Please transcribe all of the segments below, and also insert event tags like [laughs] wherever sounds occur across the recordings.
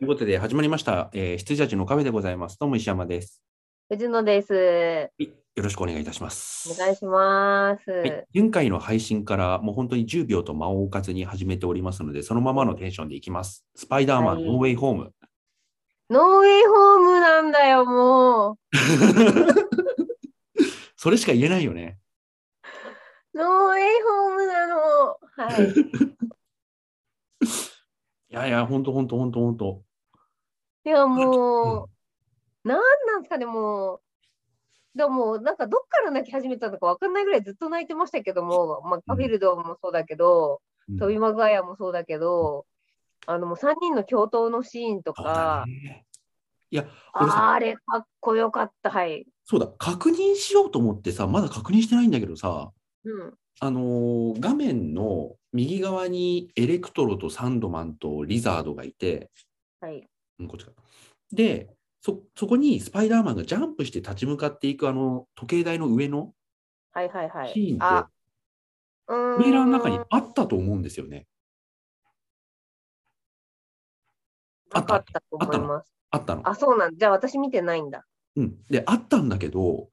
はいということで始まりました、えー、羊たちのカフェでございます。どうも石山です。藤野です。はいよろしくお願いいたします。お願いします。はい、前回の配信からもう本当に10秒と間を置かずに始めておりますので、そのままのテンションでいきます。スパイダーマン、はいノーウェイホーム。ノーウェイホームなんだよ、も [laughs] それしか言えないよね。う。ノーウェイホームなの。はい。[laughs] いやいや、本当本当本当本当。いや、もう、なんなんですかね、もう。でも、なんかどっから泣き始めたのかわかんないぐらいずっと泣いてましたけども、まあ、カフィルドもそうだけど、うんトビマグワイアもそうだけど、あのもう3人の共闘のシーンとか、ね。いや、あれかっこよかった、はい。そうだ、確認しようと思ってさ、まだ確認してないんだけどさ、うん。あのー画面の右側にエレクトロとサンドマンとリザードがいて、はい。うん、こっちか。で、そ、そこにスパイダーマンがジャンプして立ち向かっていくあの時計台の上のはいはいはい。シーンって、あ、うーん。トレーラーの中にあったと思うんですよね。あったなかったと思います。あったの。あ、そうなんじゃあ私見てないんだ。うん。で、あったんだけど、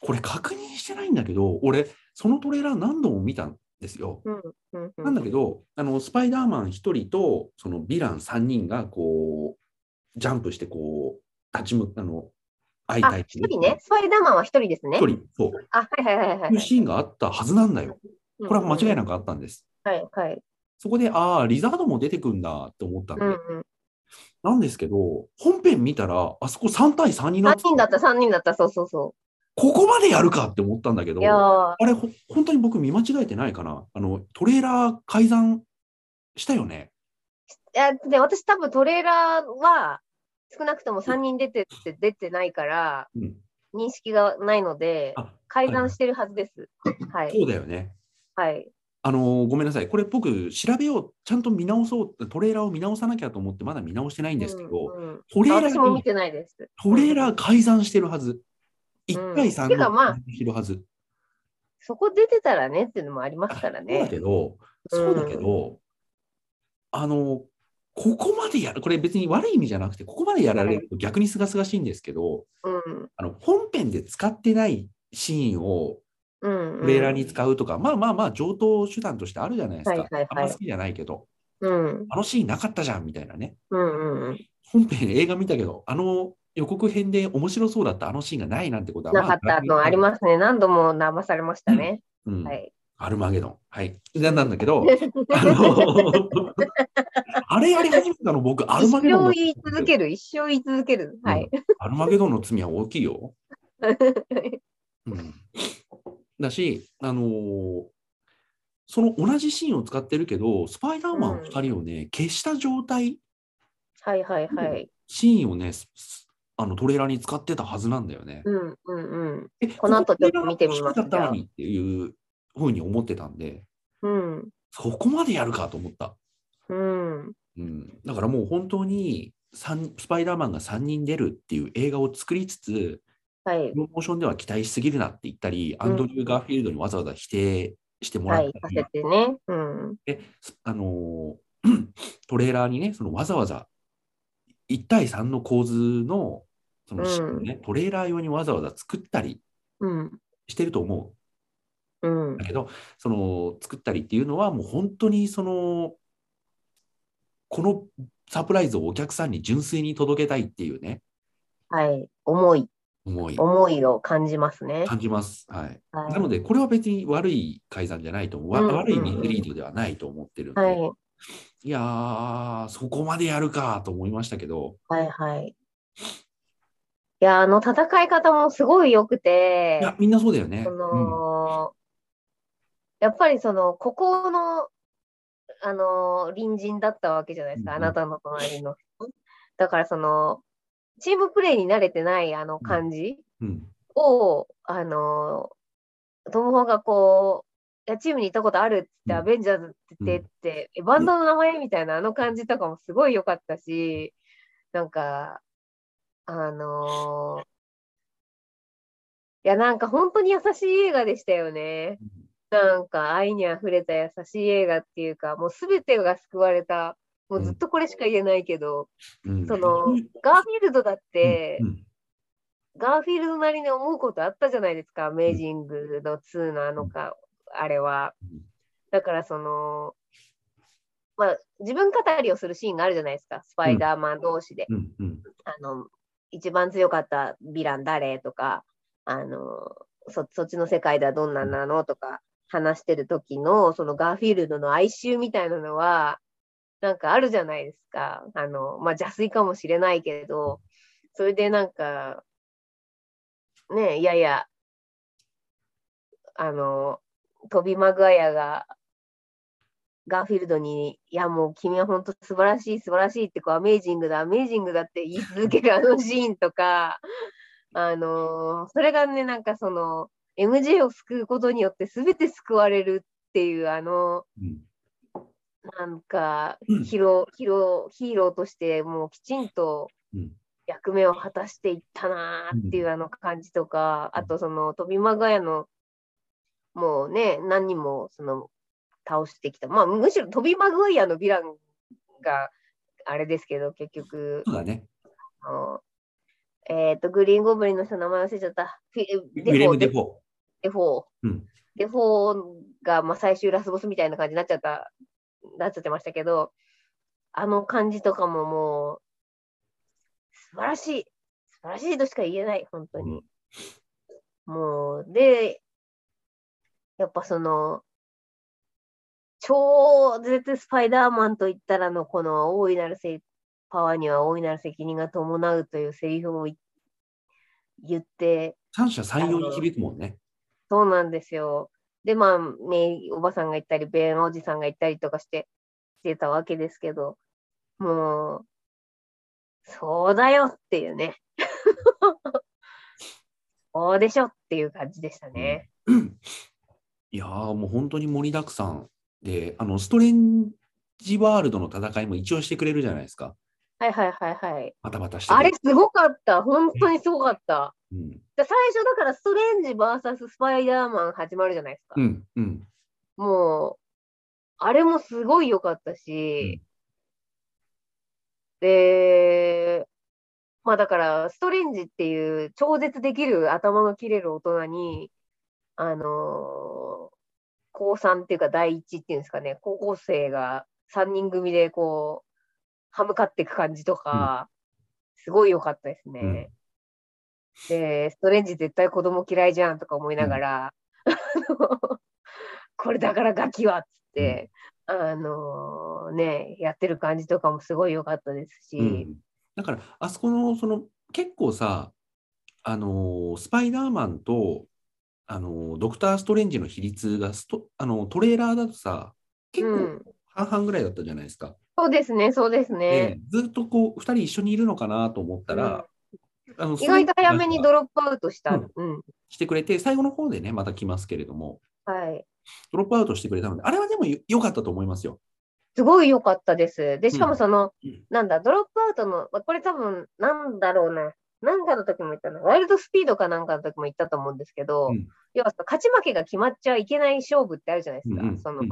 これ確認してないんだけど、俺、そのトレーラー何度も見たんですよ。うん。うん。うんなんだけど、あのスパイダーマン1人とそのヴィラン3人がこうジャンプしてこう立ち向あの相あ、対一人ね。スパイダーマンは一人ですね1。人、そう。あ、はいはいはいはい。いうシーンがあったはずなんだよ。これは間違いななくあったんです。はいはい。そこで、ああ、リザードも出てくんだって思ったんで、うんうん。なんですけど、本編見たら、あそこ3対3にな3って人だった、3人だった、そうそうそここまでやるかって思ったんだけう。ど、あれ、ほ本当に僕見間違えてないかなあの、トレーラー改ざんしたよね。いや、で、私多分トレーラーは少なくとも3人出てって出てないから、うん。認識がないので、あ、改ざんしてるはずです。はい。そうだよね。はい。あのーごめんなさい。これ僕、調べよう、ちゃんと見直そう、トレーラーを見直さなきゃと思って、まだ見直してないんですけど、うんうんトレーラーに、私も見てないです。トレーラー改ざんしてるはず。1対3てかまあのしてるはず。そこ出てたらねっていうのもありますからそうだね。けど、そうだけど、あの、ここまでやる、これ別に悪い意味じゃなくて、ここまでやられると逆にすがすがしいんですけど、うん。あの本編で使ってないシーンをうん。トレーラーに使うとか、まあまあまあ、上等手段としてあるじゃないですか。はいはいはいあんま好きじゃないけど、うん。あのシーンなかったじゃんみたいなね。うんうん。本編映画見たけど、あの予告編で面白そうだったあのシーンがないなんてことは、なかったのありますね。何度も騙されましたね。す。うんはい。アルマゲドン。はい。なんなんだけど、[laughs] あのあれやり始めたの僕、アル一マゲドンの生言い続ける、一生言い続ける。はい。アルマゲドンの罪は大きいよ。[laughs] うん、だし、あのーその同じシーンを使ってるけど、スパイダーマン2人をね、消した状態、はいはいはい。シーンをね、あのトレーラーに使ってたはずなんだよね。うんうんうん。えこの後ちょっと見てみますふうに思ってたんで、うん。そこまでやるかと思った。うん。うん、だからもう本当に三スパイダーマンが3人出るっていう映画を作りつつ、はいプ。ロモーションでは期待しすぎるなって言ったり、アンドリュー・ガーフィールドにわざわざ否定してもらったり、せてね。うん。あのー [clears throat] トレーラーにね、そのわざわざ1対3の構図のそのシーンをね、トレーラー用にわざわざ作ったりうん。してると思ううんんだ。けど、その作ったりっていうのはもう本当にそのこのサプライズをお客さんに純粋に届けたいっていうね、はい。思い、思い思いを感じますね。感じます。はい。はいなので、これは別に悪い改ざんじゃないと思う。わうん悪いミスリードではないと思ってるんで、はい。いやー、そこまでやるかと思いましたけど、はいはい。いや、あの戦い方もすごい良くてい、や、みんなそうだよね。そうんの、やっぱりその、ここの、あの、隣人だったわけじゃないですか、うんうん。あなたの隣の。人。だからその、チームプレーに慣れてないあの感じうん。を、あの、トム・ホーがこう、いやチームに行ったことあるっつって、うん。アベンジャーズって言って、えバンドの名前みたいなあの感じとかもすごい良かったし、なんか、あのいや、なんか本当に優しい映画でしたよね。なんか愛にあふれた優しい映画っていうか、もうすべてが救われた。もうずっとこれしか言えないけど、うん。その、ガーフィールドだって、うん。ガーフィールドなりに思うことあったじゃないですか、アメージングの2のあのか、あれは。うん。だからその、まあ、自分語りをするシーンがあるじゃないですか、スパイダーマン同士で。うん。うん。あの、一番強かったヴィラン誰とか、あの、そそっちの世界ではどんなんなのとか話してる時の、そのガーフィールドの哀愁みたいなのは、なんかあるじゃないですか。あの、まあ、邪推かもしれないけれど、それでなんか、ね、いやいや、あの、トビ・マグワイアが、ガーフィールドに、いやもう君は本当素晴らしい、素晴らしいって、こう、アメージングだ、アメージングだって言い続けるあのシーンとか、あのそれがね、なんかその、MJ を救うことによって全て救われるっていう、あの、うんなんかうんヒロ、ヒロ、ヒーローとしてもうきちんとうん役目を果たしていったなーっていうあの感じとか、あとその飛びマガヤのもうね、何人もその倒してきた。まあむしろトビー・マグワイアのヴィランがあれですけど、結局、そうだね。あのえっ、と、グリーンゴブリンの人の名前忘れちゃった。ウィレム・デデフォー。デフォー。うんデフォーが、まあ、最終ラスボスみたいな感じになっちゃった、なっちゃってましたけど、あの感じとかももう、素晴らしい。素晴らしいとしか言えない、本当に。もう、で、やっぱその、超絶スパイダーマンと言ったらのこの大いなるせいパワーには大いなる責任が伴うというセリフを言言って、三者三様に響くもんね。そうなんですよ。で、まあ、メイおばさんが言ったり、ベンおじさんが言ったりとかして、してたわけですけど、もう、そうだよっていうね。[laughs] そうでしょっていう感じでしたね。いやーもう本当に盛りだくさんで、あのストレンジワールドの戦いも一応してくれるじゃないですか。はいはいはいはい。バタバタしててあれすごかった。本当にすごかった。うん。で最初だからストレンジ VS スパイダーマン始まるじゃないですか。うんうん。もう、あれもすごい良かったし、で、まあだから、ストレンジっていう超絶できる頭の切れる大人に、あのー高3っていうか第一っていうんですかね、高校生が3人組でこう、歯向かっていく感じとか、すごい良かったですね。で、ストレンジ絶対子供嫌いじゃんとか思いながら、あの [laughs] これだからガキはっつって、あのね、やってる感じとかもすごい良かったですし、うん。だからあそこのその結構さあのースパイダーマンとあのードクター・ストレンジの比率がストあのトレーラーだとさ結構うん、半々ぐらいだったじゃないですか。そうですね、そうですでね。ずっとこう2人一緒にいるのかなと思ったら、あの意外と早めにドロロップアウトした。ううんん、してくれて最後の方でねまた来ますけれどもはい。ドロップアウトしてくれたのであれはでもよ良かったと思いますよ。すごい良かったです。で、しかもその、うんなんだ、ドロップアウトの、まあこれ多分、なんだろうな。なんかの時も言ったの。ワイルドスピードかなんかの時も言ったと思うんですけど、うん要は勝ち負けが決まっちゃいけない勝負ってあるじゃないですか。うんうんその、うん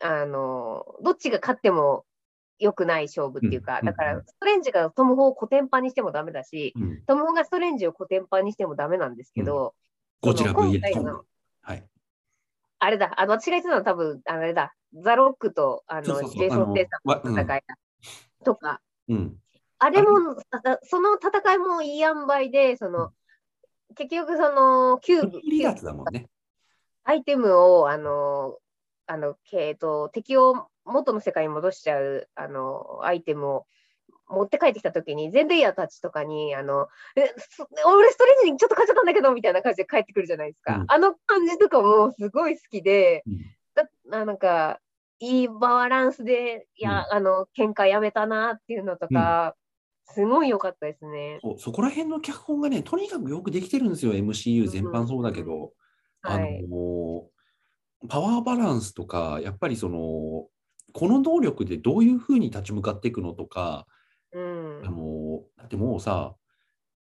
あの、どっちが勝っても良くない勝負っていうか、うんだから、ストレンジがトム・ホをコテンパンにしてもダメだし、うん。トム・ホがストレンジをコテンパンにしてもダメなんですけど、ゴジラその今回の。はい。あれだ、あの、私が言ってたのは多分、あれだ、ザ・ロックと、あの、ジェイソン・テイサあの戦いだ、とか、うん。あれも、あその戦いもいい塩梅で、その、結局、その、キューブ、離脱だもんね。アイテムを、あの、あの、えっと、敵を元の世界に戻しちゃう、あの、アイテムを持って帰ってきたときに、ゼンデイヤーたちとかに、あの、え、そ俺ストレンジにちょっと勝っちゃったんだけど、みたいな感じで帰ってくるじゃないですか。うんあの感じとかもすごい好きで、うんだななんか、いいバランスで、いや、あの、喧嘩やめたなっていうのとか、すごい良かったですね。そうそこら辺の脚本がね、とにかくよくできてるんですよ、MCU 全般そうだけど。あのはい。パワーバランスとか、やっぱりその、この能力でどういうふうに立ち向かっていくのとか、うんあ。のだってもうさ、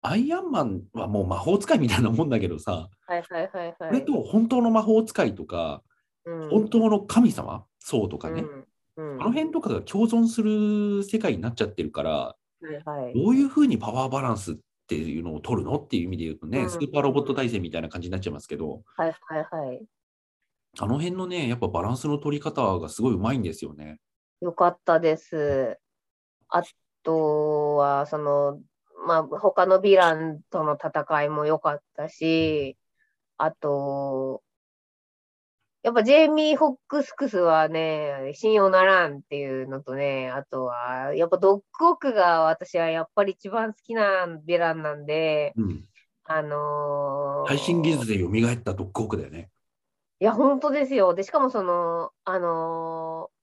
アイアンマンはもう魔法使いみたいなもんだけどさ、はいはいはいはい。これと本当の魔法使いとか、うん本当の神様、そうとかね、うんうん。あの辺とかが共存する世界になっちゃってるから、はいはい。どういうふうにパワーバランスっていうのを取るのっていう意味で言うとね、うんスーパーロボット体制みたいな感じになっちゃいますけど、はいはいはい。あの辺のね、やっぱバランスの取り方がすごいうまいんですよね。よかったです。あとは、その、まあ、他のヴィランとの戦いも良かったし、あと、やっぱジェイミー・ホックスクスはね、信用ならんっていうのとね、あとは、やっぱドッグオークが私はやっぱり一番好きなヴィランなんで、うん。あのー最新技術で蘇ったドッグオークだよね。いや、本当ですよ。で、しかもその、あのー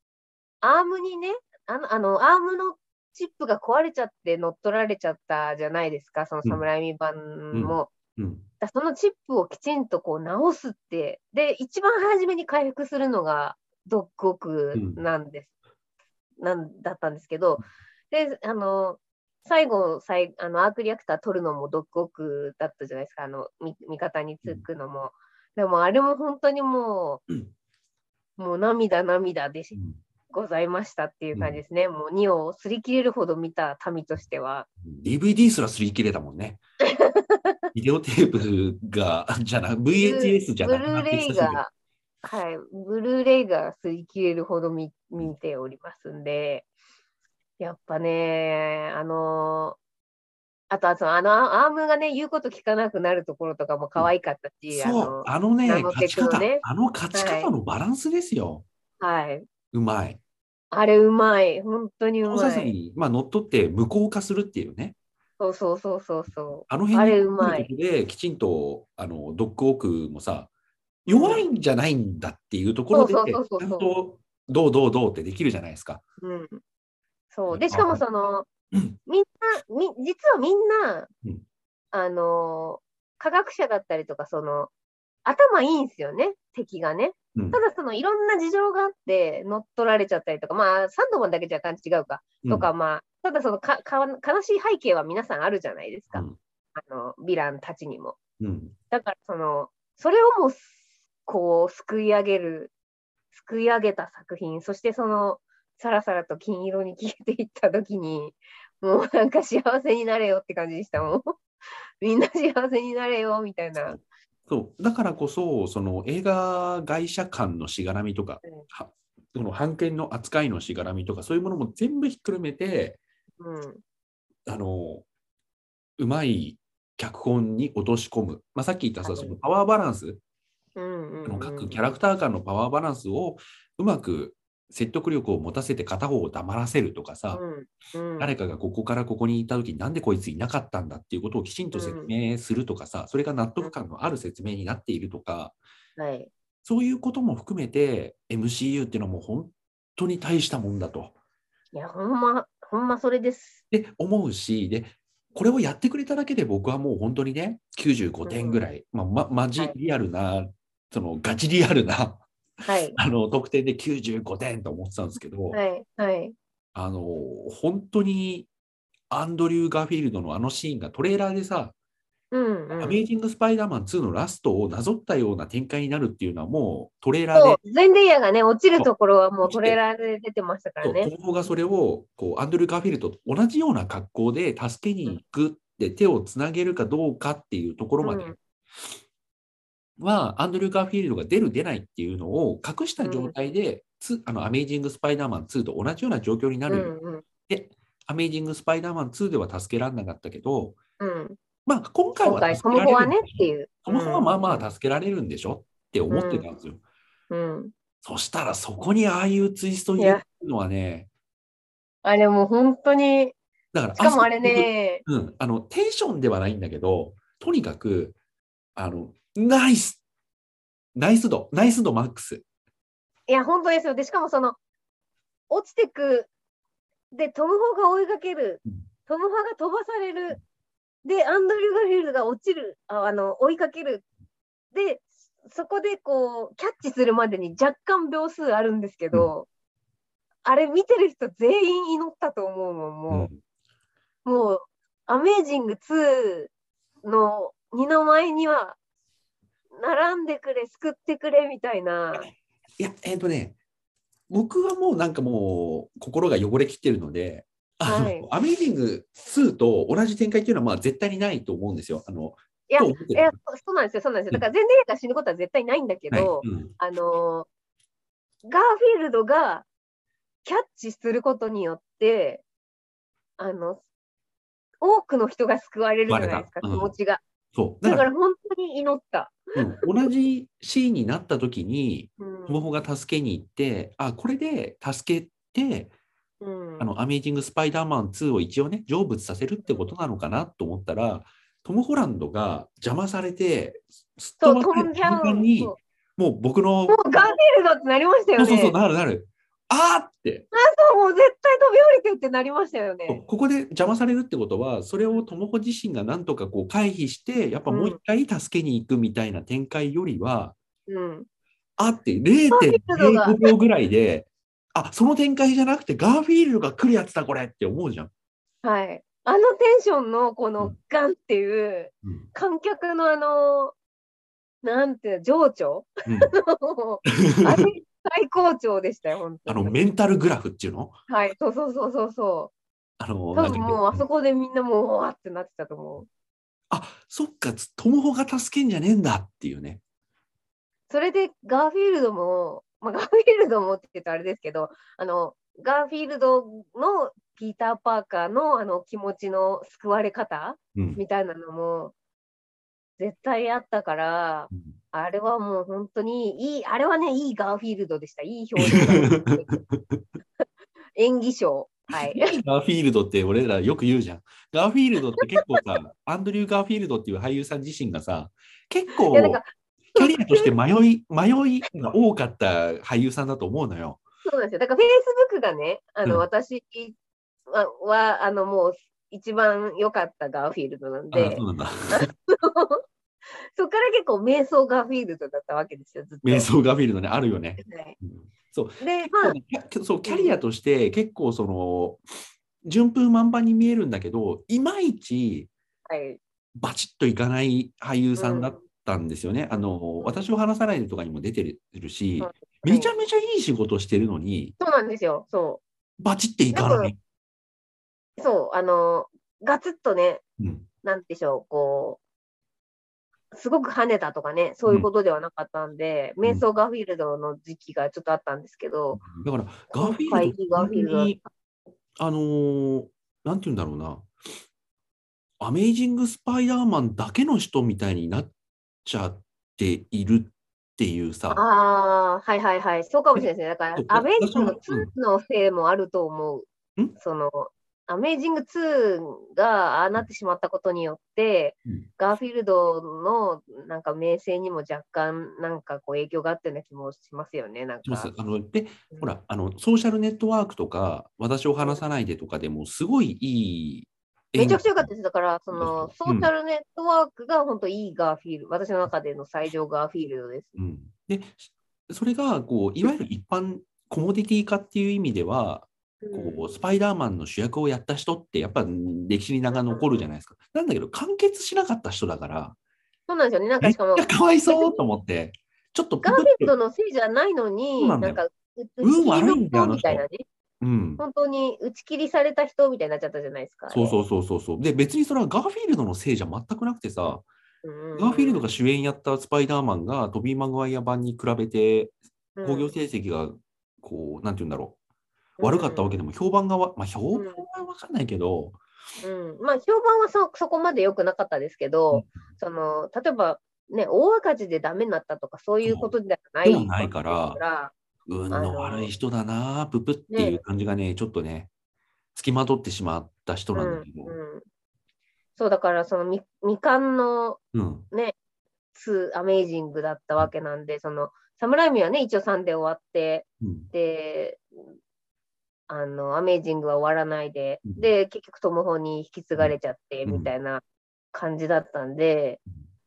アームにね、あの、あの、アームのチップが壊れちゃって乗っ取られちゃったじゃないですか、そのうんサムライミ版も。うん。だそのチップをきちんとこう直すって、で、一番初めに回復するのがドッグオークなんです、なんだったんですけど、で、あの、最後、最あのアークリアクター取るのもドッグオークだったじゃないですか、あの、み味方につくのも。でも、あれも本当にもう、うんもう涙涙でございましたっていう感じですね。もう2を擦り切れるほど見た民としては。DVD すら擦り切れたもんね。[laughs] ビデオテープが、じゃな、VHS じゃブなくなってルーレイが、はい、ブルーレイが擦り切れるほど見見ておりますんで、やっぱね、あのあとはそのあのアームがね、言うこと聞かなくなるところとかも可愛かったし、そう、ああのね、勝ち方、ねあの勝ち方のバランスですよ。の、はい、うまい。あれうまい、本当にうまい。に、まあ、乗っ取って無効化するっていうね。そうそうそうそうそあのあ辺にことで、きちんとあのドッグオークもさ、弱いんじゃないんだっていうところで、ちゃんとどうどうどうってできるじゃないですか。う。うん。そう。で、しかもその、うんみんな、み、実はみんな、うんあのー科学者だったりとか、その、頭いいんですよね、敵がね。うんただ、その、いろんな事情があって、乗っ取られちゃったりとか、まあ、サンドマンだけじゃ感じ違うか、とか、まあ、ただ、そのかか、悲しい背景は皆さんあるじゃないですか。うんあの、ヴィランたちにも。だから、その、それをもう、こう、すくい上げる、すくい上げた作品、そしてその、さらさらと金色に消えていったときに、もうなんか幸せになれよって感じでしたもん。[laughs] みんな幸せになれよ、みたいな。そうだからこそ、その映画会社間のしがらみとか、うんはその版権の扱いのしがらみとか、そういうものも全部ひっくるめて、うん。あのうまい脚本に落とし込む、まあ、さっき言ったさ、はいそのパワーバランス、うんうん、うん。各キャラクター間のパワーバランスをうまく説得力を持たせて片方を黙らせるとかさ、うんうん、誰かがここからここに行った時になんでこいついなかったんだっていうことをきちんと説明するとかさ、それが納得感のある説明になっているとか、はい。そういうことも含めて MCU っていうのはもう本当に大したもんだと。いや、ほんま、ほんまそれです。で思うしでこれをやってくれただけで僕はもう本当にね95点ぐらい、まあ、まマジはいリアルな、そのガチリアルなはい。あの得点で95点と思ってたんですけど、はい。はい。あの本当にアンドリュー・ガーフィールドのあのシーンがトレーラーでさ、うん、うん。アメイジング・スパイダーマン2のラストをなぞったような展開になるっていうのはもうトレーラーでそう、ゼンデイヤがね、落ちるところはもうトレーラーで出てましたからね。そう東宝がそれをこうアンドリュー・ガーフィールドと同じような格好で助けに行くって手をつなげるかどうかっていうところまでうんは、アンドリュー・ガーフィールドが出る出ないっていうのを隠した状態で、つあのアメイジング・スパイダーマン2と同じような状況になうる、んうん。でアメイジング・スパイダーマン2では助けられなかったけど、うん。まあ今回は助けられるんでしょねっていう。トムホはまあまあ助けられるんでしょって思ってたんですよ。うん。そしたらそこにああいうツイスト入れるのはね、あれもう本当に、だからしかもあれね、うん、あのテンションではないんだけど、とにかく、あの、ナイスナイス度、ナイス度マックス。いや、本当ですよ。で、しかもその、落ちてく、で、トム・ホが追いかけるうん、トム・ホが飛ばされる、で、アンドリュー・ガーフィールドが落ちる、ああの、追いかける。で、そこでこう、キャッチするまでに若干秒数あるんですけど、あれ見てる人全員祈ったと思うもん、もう。もう、アメージング2の二の前には、並んでくれ、救ってくれみたいな。いや、えっ、とね、僕はもうなんかもう心が汚れきってるので、あのはいアメイジング2と同じ展開っていうのはまあ絶対にないと思うんですよ。あのいや、いやそうなんですよ、そうなんですよ。だから全然が死ぬことは絶対ないんだけはいど、うんあのーガーフィールドがキャッチすることによって、あの、多くの人が救われるじゃないですか、気持ちが。そう。だか、ら本当に祈った。うん同じシーンになった時に、うんトモホが助けに行って、あ、これで助けて、うんあの、アメイジング・スパイダーマン2を一応ね、成仏させるってことなのかなと思ったら、トム・ホランドが邪魔されて、すっ飛ばされた。瞬間にもう僕の、もうガーフィールドってなりましたよね。そうそうそう、なるなる。あーって、そうもう絶対飛び降りてってなりましたよね。ここで邪魔されるってことは、それをトモホ自身がなんとかこう回避して、やっぱもう一回助けに行くみたいな展開よりは、うん。あって0.05秒ぐらいで、あ、その展開じゃなくてガーフィールドが来るやつだこれって思うじゃん。はい。あのテンションのこのうんガンっていううん観客のあの、なんていうの情緒？うん [laughs] あれ [laughs] 最高潮でしたよ、本当に。あのメンタルグラフっていうの？はい、そうそうそうそうそあのう。なんだっけ？多分もうあそこでみんなもうわーってなってたと思う。あそっか、トモホが助けんじゃねえんだっていうね。それでガーフィールドも、まあ、ガーフィールドもって言うとあれですけど、あの、ガーフィールドのピーター・パーカーのあの気持ちの救われ方うんみたいなのも絶対あったから、うんあれはもう本当にいい、あれはね、いいガーフィールドでした。いい表情演技賞。はい。ガーフィールドって俺らよく言うじゃん。ガーフィールドって結構さ、[laughs] アンドリュー・ガーフィールドっていう俳優さん自身がさ、結構キャリアとして迷い、迷いが多かった俳優さんだと思うのよ。そうなんですよ。だから、フェイスブックがね、あの、うん私はは、あの、もう一番良かったガーフィールドなんあでそう、なんだ。[laughs] [laughs] そこから結構瞑想ガーフィールドだったわけですよ、ずっと。瞑想ガーフィールドね、あるよね。はいうんそう。で、そうキャリアとして結構その順風満帆に見えるんだけどいまいちはい。バチッといかない俳優さんだったんですよね。あの私を話さないでとかにも出てるし、はいめちゃめちゃいい仕事してるのにそうなんですよ。そバチッていかない。う。そう。あの、ガツッとね、うんなんでしょう、こう、すごく跳ねたとかね、そういうことではなかったんで、ん瞑想ガーフィールドの時期がちょっとあったんですけど、だからガーフィールドにあのーなんて言うんだろうなアメイジング・スパイダーマンだけの人みたいになっちゃっているっていうさ。ああ、はいはいはい。そうかもしれないですね。だからアメイジング私も2のせいもあると思う。ん？その、アメイジング2がああなってしまったことによって、うんガーフィールドのなんか名声にも若干なんかこう影響があったような気もしますよね。なんか。あのでうんほら、あの、ソーシャルネットワークとか、私を話さないでとかでも、すごいいいめちゃくちゃ良かったでです。だから、その、うんソーシャルネットワークが本当いいガーフィールド、私の中での最上ガーフィールドです。うん、で、それが、こう、いわゆる一般コモディティ化っていう意味では、こう、スパイダーマンの主役をやった人って、やっぱ歴史に名が残るじゃないですか。なんだけど、完結しなかった人だから、そうなんですよね。なんかしかも、ゃかわいそうと思って、ちょっとプガープッと、フィールドのせいじゃないのに、なんなんか、う運悪いんだよみたいなね。うん。本当に打ち切りされた人みたいになっちゃったじゃないですか。そうそうそうそうそう。で、別にそれはガーフィールドのせいじゃ全くなくてさ、うん。ガーフィールドが主演やったスパイダーマンがトビー・マグワイア版に比べてうん興行成績がこう、なんて言うんだろう、悪かったわけでも評判がわ、まあ評判は分かんないけど、うん、まあ評判はそそこまで良くなかったですけど、その例えば、ね、大赤字でダメになったとかそういうことではないではないから運の悪い人だな、ププっていう感じがね、ちょっとね、つきまとってしまった人なんだけど、うんうん。そうだからその未未完のうん、ね、2アメイジングだったわけなんで、そのサムライミはね、一応3で終わって、うん、で、あの、アメイジングは終わらないで、うん。で、結局トムホに引き継がれちゃって、うん。みたいな感じだったんで、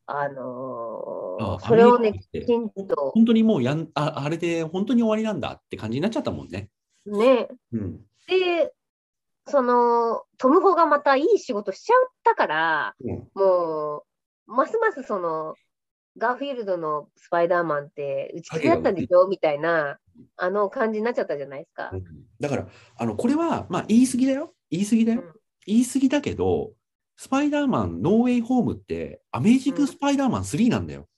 あのあーそれをね、きちんと、本当にもうやんあ、あれで本当に終わりなんだって感じになっちゃったもんね。ね、うん、で、その、トムホがまたいい仕事しちゃったから、うん。もう、ますますその、ガーフィールドのスパイダーマンって打ち切りだったんでしょ？みたいなあの感じになっちゃったじゃないですか。うんだから、あのこれは、まあ、言い過ぎだよ。言い過ぎだよ。うん言い過ぎだけど、スパイダーマン、ノーウェイホームって、アメージング・スパイダーマン3なんだよ。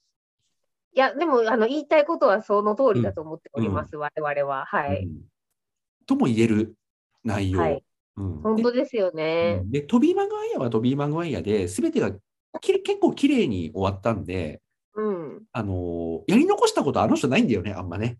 いや、でもあの言いたいことはその通りだと思っております、我々は。はい。うんとも言える内容。はいうん本当ですよね。でトビー・マグワイアはトビー・マグワイアで、すべてがきれ結構綺麗に終わったんで、うん。あのーやり残したことあの人ないんだよね、あんまね。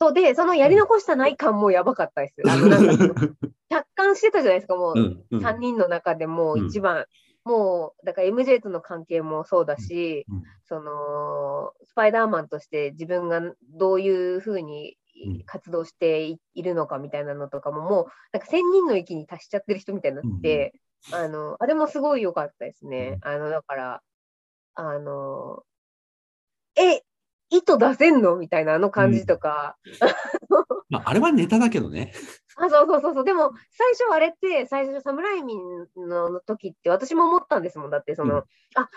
そうで、そのやり残したない感もやばかったです。あのなんか [laughs] 達観してたじゃないですか、もう、うんうん。3人の中でもう一番、もう、だから MJ との関係もそうだし、うんその、スパイダーマンとして自分がどういうふうにうん。活動していいるのかみたいなのとかも、もう、なんか1000人の域に達しちゃってる人みたいになって、あの、あれもすごい良かったですね。あの、だから、あの、え、糸出せんの？みたいなあの感じとか、まあ、あれはネタだけどね。あ、そうそうそうそう。でも、最初あれって、最初、サムライミンの時って、私も思ったんですもん。だって、その、うんあ、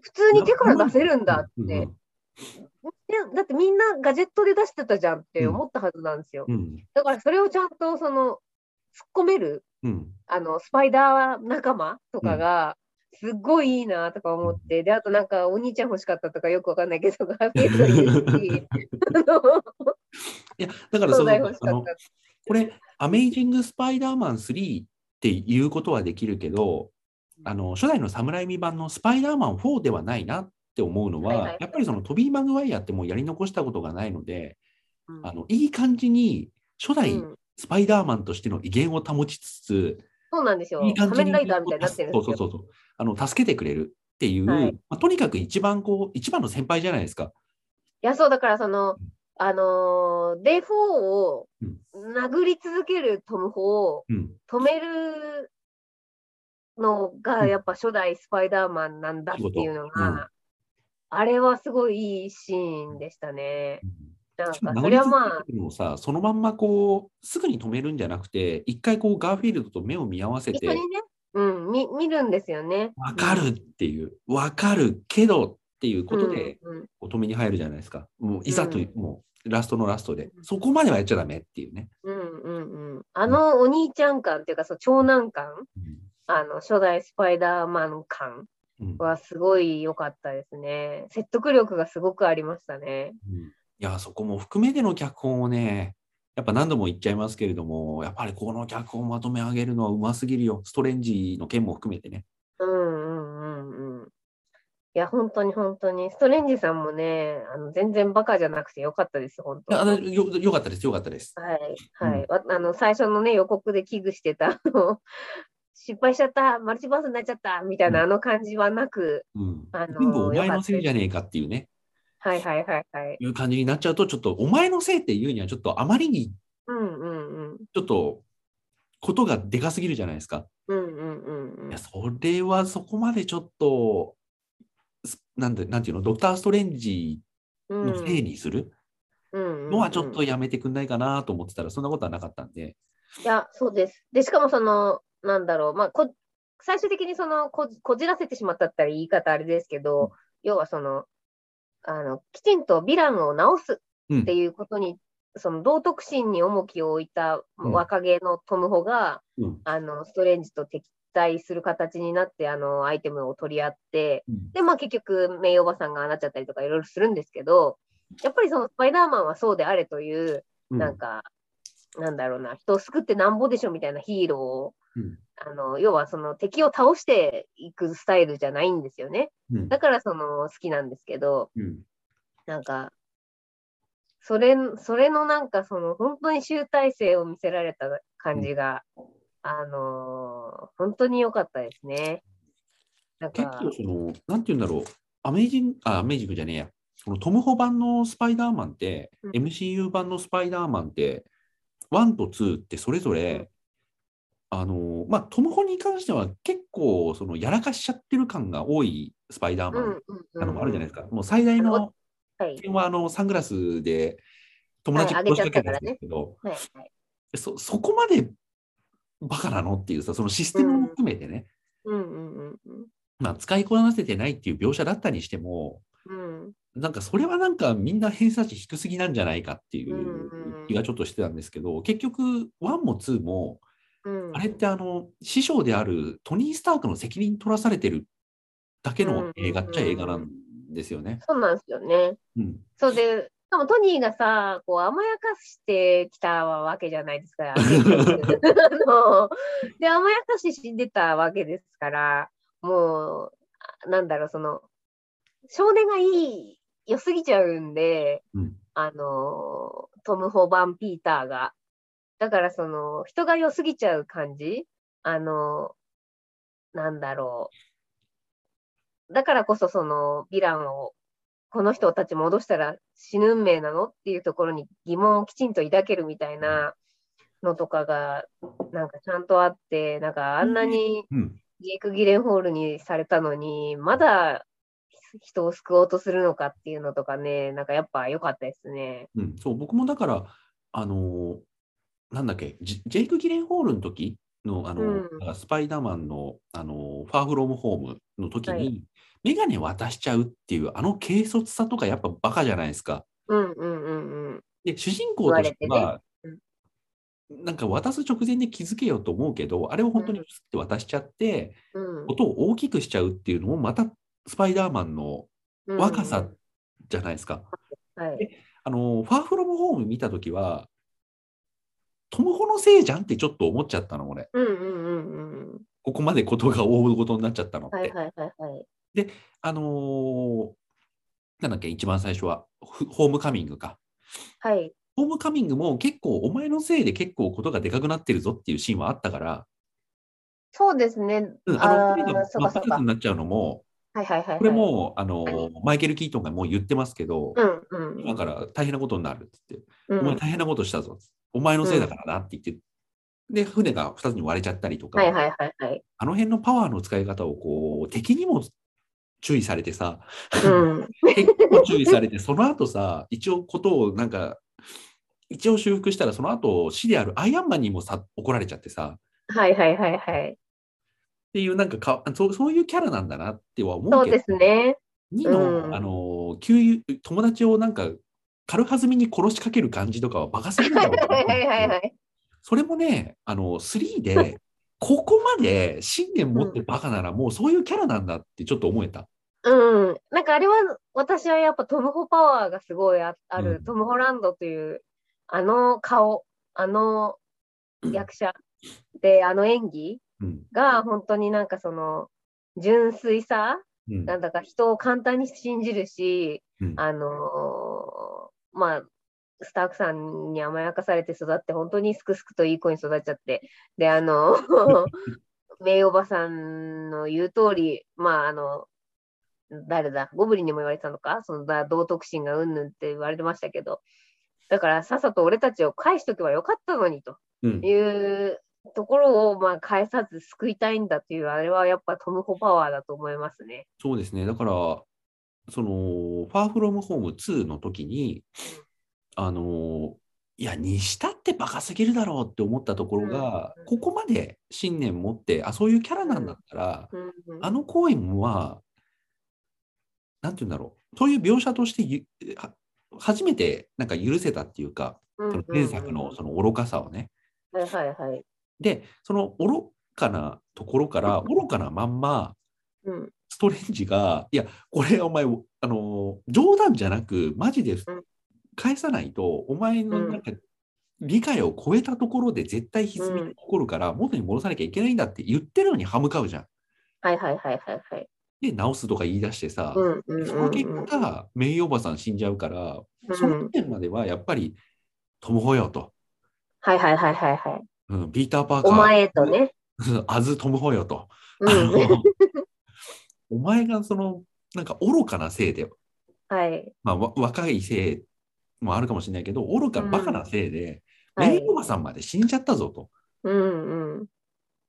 普通に手から出せるんだって。だってみんなガジェットで出してたじゃんって思ったはずなんですよ。うんだからそれをちゃんと、その、突っ込める、うんあの、スパイダー仲間とかが、すっごいいいなとか思って、で、あとなんか、お兄ちゃん欲しかったとかよくわかんないけど、ガーフィールドいや、だからその。これ、アメイジング・スパイダーマン3っていうことはできるけど、あの初代のサムライミ版のスパイダーマン4ではないなって思うのは、はいはい。はいやっぱりそのトビー・マグワイアってもうやり残したことがないので、うん。あのいい感じに初代うん。スパイダーマンとしての威厳を保ちつつ、そうなんですよ。いい仮面ライダーみたいになってるんですよ。そうそうそうそう。あの助けてくれるっていう、はい。まあ、とにかく一番こう一番の先輩じゃないですか。いや、そう、だからその、あのーデイ4を殴り続けるトム・ホをうん。止めるのが、やっぱ初代スパイダーマンなんだっていうのが、うん。あれはすごいいいシーンでしたね。なんか、しかもそれはまあ殴り続け、てるのをさ、そのまんまこう、すぐに止めるんじゃなくて、一回こう、ガーフィールドと目を見合わせて一緒、にね、うん、見見るんですよね。わかるっていう、わかるけどっていうことで、うんうんお止めに入るじゃないですか。もういざという、うんもうラストのラストでう、んそこまではやっちゃダメっていうね。うんうんうん。あのお兄ちゃん感っていうか、その長男感、あの初代スパイダーマン感うんはすごい良かったですね。説得力がすごくありましたね。うんいや、そこも含めての脚本をね、やっぱ何度も言っちゃいますけれども、やっぱりこの脚本をまとめ上げるのはうますぎるよ。ストレンジの件も含めてね。うんうんうんうん。いや、本当に本当に。ストレンジさんもね、あの全然バカじゃなくてよかったです、本当あのよよかったです、よかったです。はい、はい。わあの、最初のね、予告で危惧してた、[laughs] 失敗しちゃった、マルチバースになっちゃった、みたいなあの感じはなく、うん、あの全部お前のせいじゃねえかっていうね、はいはいはいはい。いう感じになっちゃうと、ちょっとお前のせいっていうには、ちょっとあまりにうんうんうん。ちょっとことがでかすぎるじゃないですか。うんうんうんうんいや、それはそこまでちょっと、すなんで、なんていうの、ドクター・ストレンジうん。のせいにする？うんのはちょっとうんうんやめてくんないかなと思ってたら、そんなことはなかったんで。いや、そうです。で、しかもその、なんだろう、まあ、こ最終的にそのこ、こじらせてしまったったら言い方あれですけど、要はその、あの、きちんとヴィランを直すうん。っていうことに、その道徳心に重きを置いたうん。若気のトムホが、うん。あの、ストレンジと敵対する形になって、あの、アイテムを取り合って、うん。で、まあ結局、名誉おばさんがなっちゃったりとかいろいろするんですけど、やっぱりそのスパイダーマンはそうであれという、うん。なんか、なんだろうな、人を救ってなんぼでしょみたいなヒーローあの、要はその敵を倒していくスタイルじゃないんですよね。うん。だからその好きなんですけど、うん。なんか、それ、それのなんかその本当に集大成を見せられた感じが、あのー本当に良かったですね。なん結か、構その、なんて言うんだろう、アメイジング、あ、アメイジングじゃねえや。このトム・ホ版のスパイダーマンって、うん。MCU 版のスパイダーマンって、1と2ってそれぞれ、あの、まあ、トム・ホに関しては結構、その、やらかしちゃってる感が多いスパイダーマンなのもあるじゃないですか。もう最大あの。点は、あの、サングラスで友達はい殺しかけたんですけど、はいはい。そ、そこまでバカなのっていうさ、そのシステムも含めてね、うんうんうんうん。まあ、使いこなせてないっていう描写だったにしても、うんなんかそれはなんかみんな偏差値低すぎなんじゃないかっていう気がちょっとしてたんですけど、結局1も2もうんあれってあの師匠であるトニー・スタークの責任取らされてるだけの映画っちゃ映画なんですよね。そうなんですよね。うん、そうで、しかもトニーがさ、こう甘やかしてきたわけじゃないですか。[laughs] あので、甘やかして死んでたわけですから、もう、あなんだろう、その、少年がいい、良すぎちゃうんで、うん、あの、トム・ホバン・ピーターが。だから、その、人が良すぎちゃう感じ？あの、なんだろう。だからこそ、その、ヴィランを、この人たち戻したら死ぬ運命なのっていうところに疑問をきちんと抱けるみたいなのとかが、なんかちゃんとあって、なんかあんなにうん、ジェイク・ギレンホールにされたのに、まだ人を救おうとするのかっていうのとかね、なんかやっぱ良かったですね。うん、そう、僕もだから、あのーなんだっけ、ジジェイク・ギレンホールの時？の、あのうんスパイダーマンの、あのーファーフロムホームの時に、はいメガネ渡しちゃうっていう、あの軽率さとかやっぱバカじゃないですか。うんうんうんうん。で、主人公としては、なんか渡す直前で気づけようと思うけど、あれを本当にスって渡しちゃって、うん音を大きくしちゃうっていうのも、またスパイダーマンのうん若さじゃないですか。はい。あの、ファーフロムホーム見たときは、トムホのせいじゃんってちょっと思っちゃったの、俺。うんうんうんうん。ここまでことが大事になっちゃったのって。はいはいはいはい。あのーなんだっけ、一番最初は、フホームカミングか。はい。ホームカミングも結構、お前のせいで結構ことがでかくなってるぞっていうシーンはあったから、そうですね。うん、あの、あ船が真っ。二つになっちゃうのも、はいはいはいはい。これも、あのーマイケル・キートンがもう言ってますけど、うんうん。今から大変なことになるっつって、うんお前大変なことしたぞっつって、お前のせいだからなって言って、で、船が二つに割れちゃったりとか、はいはいはいはい。あの辺のパワーの使い方をこう敵にも注意されてさ、うん。結構注意されて、その後さ、一応ことをなんか、一応修復したら、その後死であるアイアンマンにもさ怒られちゃってさ、はいはいはいはい。っていうなんかかそうそういうキャラなんだなっては思そううでけど、すね。にの、うんあの、給油友達をなんか軽はずみに殺しかける感じとかはバカすぎるんだろうなはいはいはいはい。それもね、あの、3で、[laughs] ここまで信念持ってバカなら、もうそういうキャラなんだってちょっと思えた。うん。なんかあれは、私はやっぱトム・ホパワーがすごいあある、うんトム・ホランドという、あの顔、あの役者で、あの演技うん。が本当になんかその、純粋さうん。なんだか人を簡単に信じるし、うんあのーまあ、スタークさんに甘やかされて育って、本当にすくすくといい子に育っちゃって、で、あの、メイおばさんの言う通り、まあ、あの、誰だ、ゴブリンにも言われてたのか、そのだ道徳心がうんぬんって言われてましたけど、だからさっさと俺たちを返しとけばよかったのにと。うん。いうところを、まあ、返さず救いたいんだという、あれはやっぱトム・ホパワーだと思いますね。そうですね。だから、その、ファーフロムホーム2の時に、あの、いや、にしたってバカすぎるだろうって思ったところが、うん。ここまで信念持って、あ、そういうキャラなんだったら、あの行為は、なんて言うんだろう、そういう描写として初めてなんか許せたっていうか、その前作のその愚かさをね。はいはいはい。で、その愚かなところから、愚かなまんま、うん。ストレンジが、いや、これお前、あの、冗談じゃなく、マジでうん返さないと、お前のなんか、理解を超えたところで絶対歪みが起こるから、元に戻さなきゃいけないんだって言ってるのに歯向かうじゃん。はいはいはいはいはい。で、直すとか言い出してさ、その結果、メイおばさん死んじゃうから、うんその時点まではやっぱり、トムホよと、はいはいはいはいはい。うん、ピーター・パーカー、お前とね。アズ・トムホよと。うんお前がその、なんか愚かなせいで、はい。まあ、わ若いせいもあるかもしれないけど、愚かバカなせいで、はいメイおばさんまで死んじゃったぞと。っうんうん。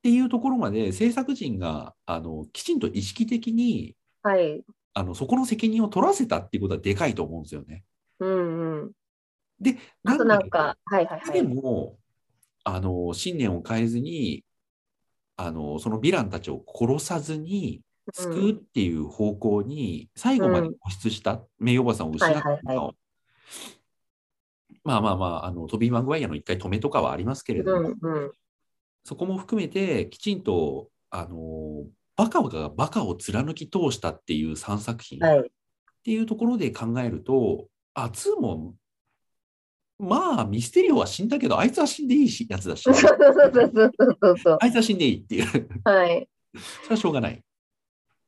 ていうところまで制作陣があのきちんと意識的にはい。あのそこの責任を取らせたっていうことはでかいと思うんですよね。うんうん。で、あとなんか、はいはいはでい。もあの信念を変えずにあのそのヴィランたちを殺さずに救うっていう方向に最後まで固執した名誉おばさんを失ったの、はいはいはまあまあまあ、あのトビー・マグワイアの一回止めとかはありますけれども、うんうんそこも含めてきちんと、あのバカがバカを貫き通したっていう3作品っはい。ていうところで考えると、あ、2も、まあ、ミステリオは死んだけど、あいつは死んでいいしやつだし。あいつは死んでいいっていう、はい。それはしょうがない。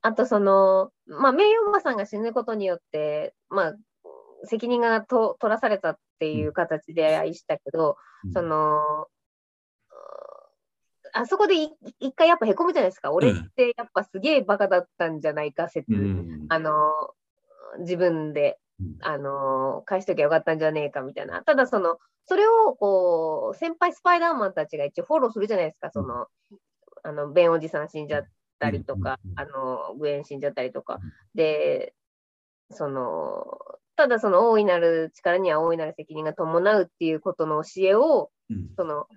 あとその、まあ、名誉おばさんが死ぬことによって、まあ、責任がと取らされたっていう形で愛したけど、うんその、あそこでい一回やっぱへこむじゃないですか。俺ってやっぱすげえバカだったんじゃないか説。うんあの、自分でうん、あの、返しときゃよかったんじゃねえかみたいな。ただその、それをこう、先輩スパイダーマンたちが一応フォローするじゃないですか。その、あの、ベンおじさん死んじゃったりとかあの、グエン死んじゃったりとか。うん。で、その、ただその大いなる力には大いなる責任が伴うっていうことの教えを、うん。その、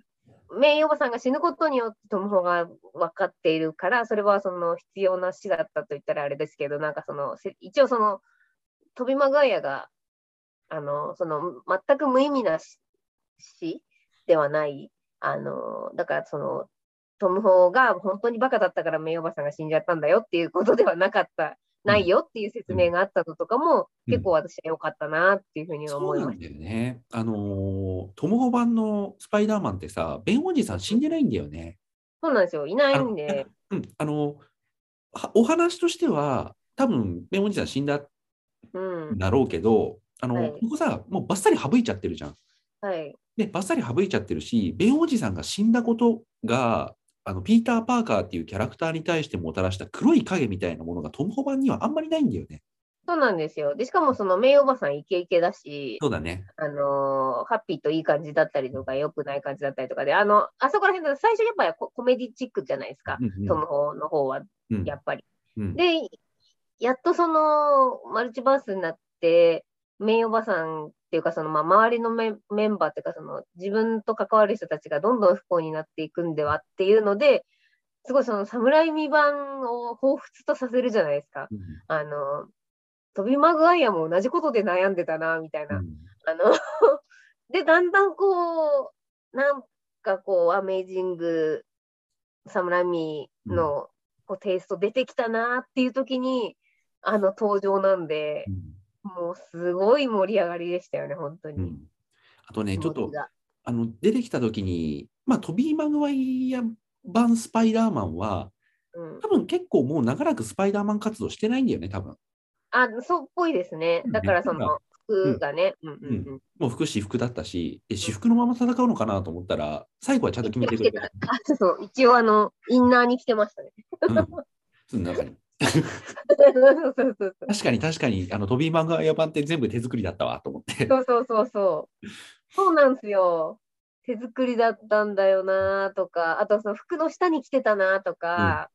名誉おばさんが死ぬことによってトムホが分かっているから、それはその必要な死だったと言ったらあれですけど、なんかその、せ一応その、トビマグワイアが、あの、その、全く無意味な死死ではない、あの、だからその、トムホが本当にバカだったから名誉おばさんが死んじゃったんだよっていうことではなかった、ないよっていう説明があったのとかも、うん結構私は良かったなっていうふうに思いましうなんだよね。あのートモホ版のスパイダーマンってさ、ベンおじさん死んでないんだよね。た。そうなんですよ。いないんで。うん、あのはお話としては、多分ベンおじさん死んだうんん。だろうけど、あの、はいここさ、もうバッサリ省いちゃってるじゃん。はい。で、バッサリ省いちゃってるし、ベンおじさんが死んだことが、あのピーター・パーカーっていうキャラクターに対してもたらした黒い影みたいなものがトムホ版にはあんまりないんだよね。そうなんですよ。で、しかもその名誉おばさんイケイケだし、そうだね。あのーハッピーといい感じだったりとか、良くない感じだったりとかで、あの、あそこら辺だと最初やっぱりココメディチックじゃないですか。うんうんトムホの方は、うんやっぱり。うんで、やっとその、マルチバースになって、名誉おばさんっていうか、その、まあ、周りのメンメンバーっていうか、その、自分と関わる人たちがどんどん不幸になっていくんではっていうので、すごいその、侍未版を彷彿とさせるじゃないですか。うん。あの、トビ・マグワイアも同じことで悩んでたな、みたいな。うん。あの、[laughs] で、だんだんこう、なんかこう、アメージング、サムラミのこうテイスト出てきたなっていう時に、あの登場なんで、もうすごい盛り上がりでしたよね、本当に。うんあとね、ちょっとあの出てきたときに、まあ、トビー・マグワイア版スパイダーマンは、うん、多分結構もう長らくスパイダーマン活動してないんだよね、多分あ、そうっぽいですね。だからその服がね。もう服私服だったし、え私服のまま戦うのかなと思ったら、最後はちゃんと決めてくれた。[laughs] あそうそう一応あの、インナーに着てましたね。うんそ。確かに確かにあのトビー・マグワイア版って全部手作りだったわと思って。そうそうそうそう。そうなんですよ。手作りだったんだよなとか、あとその服の下に着てたなとか、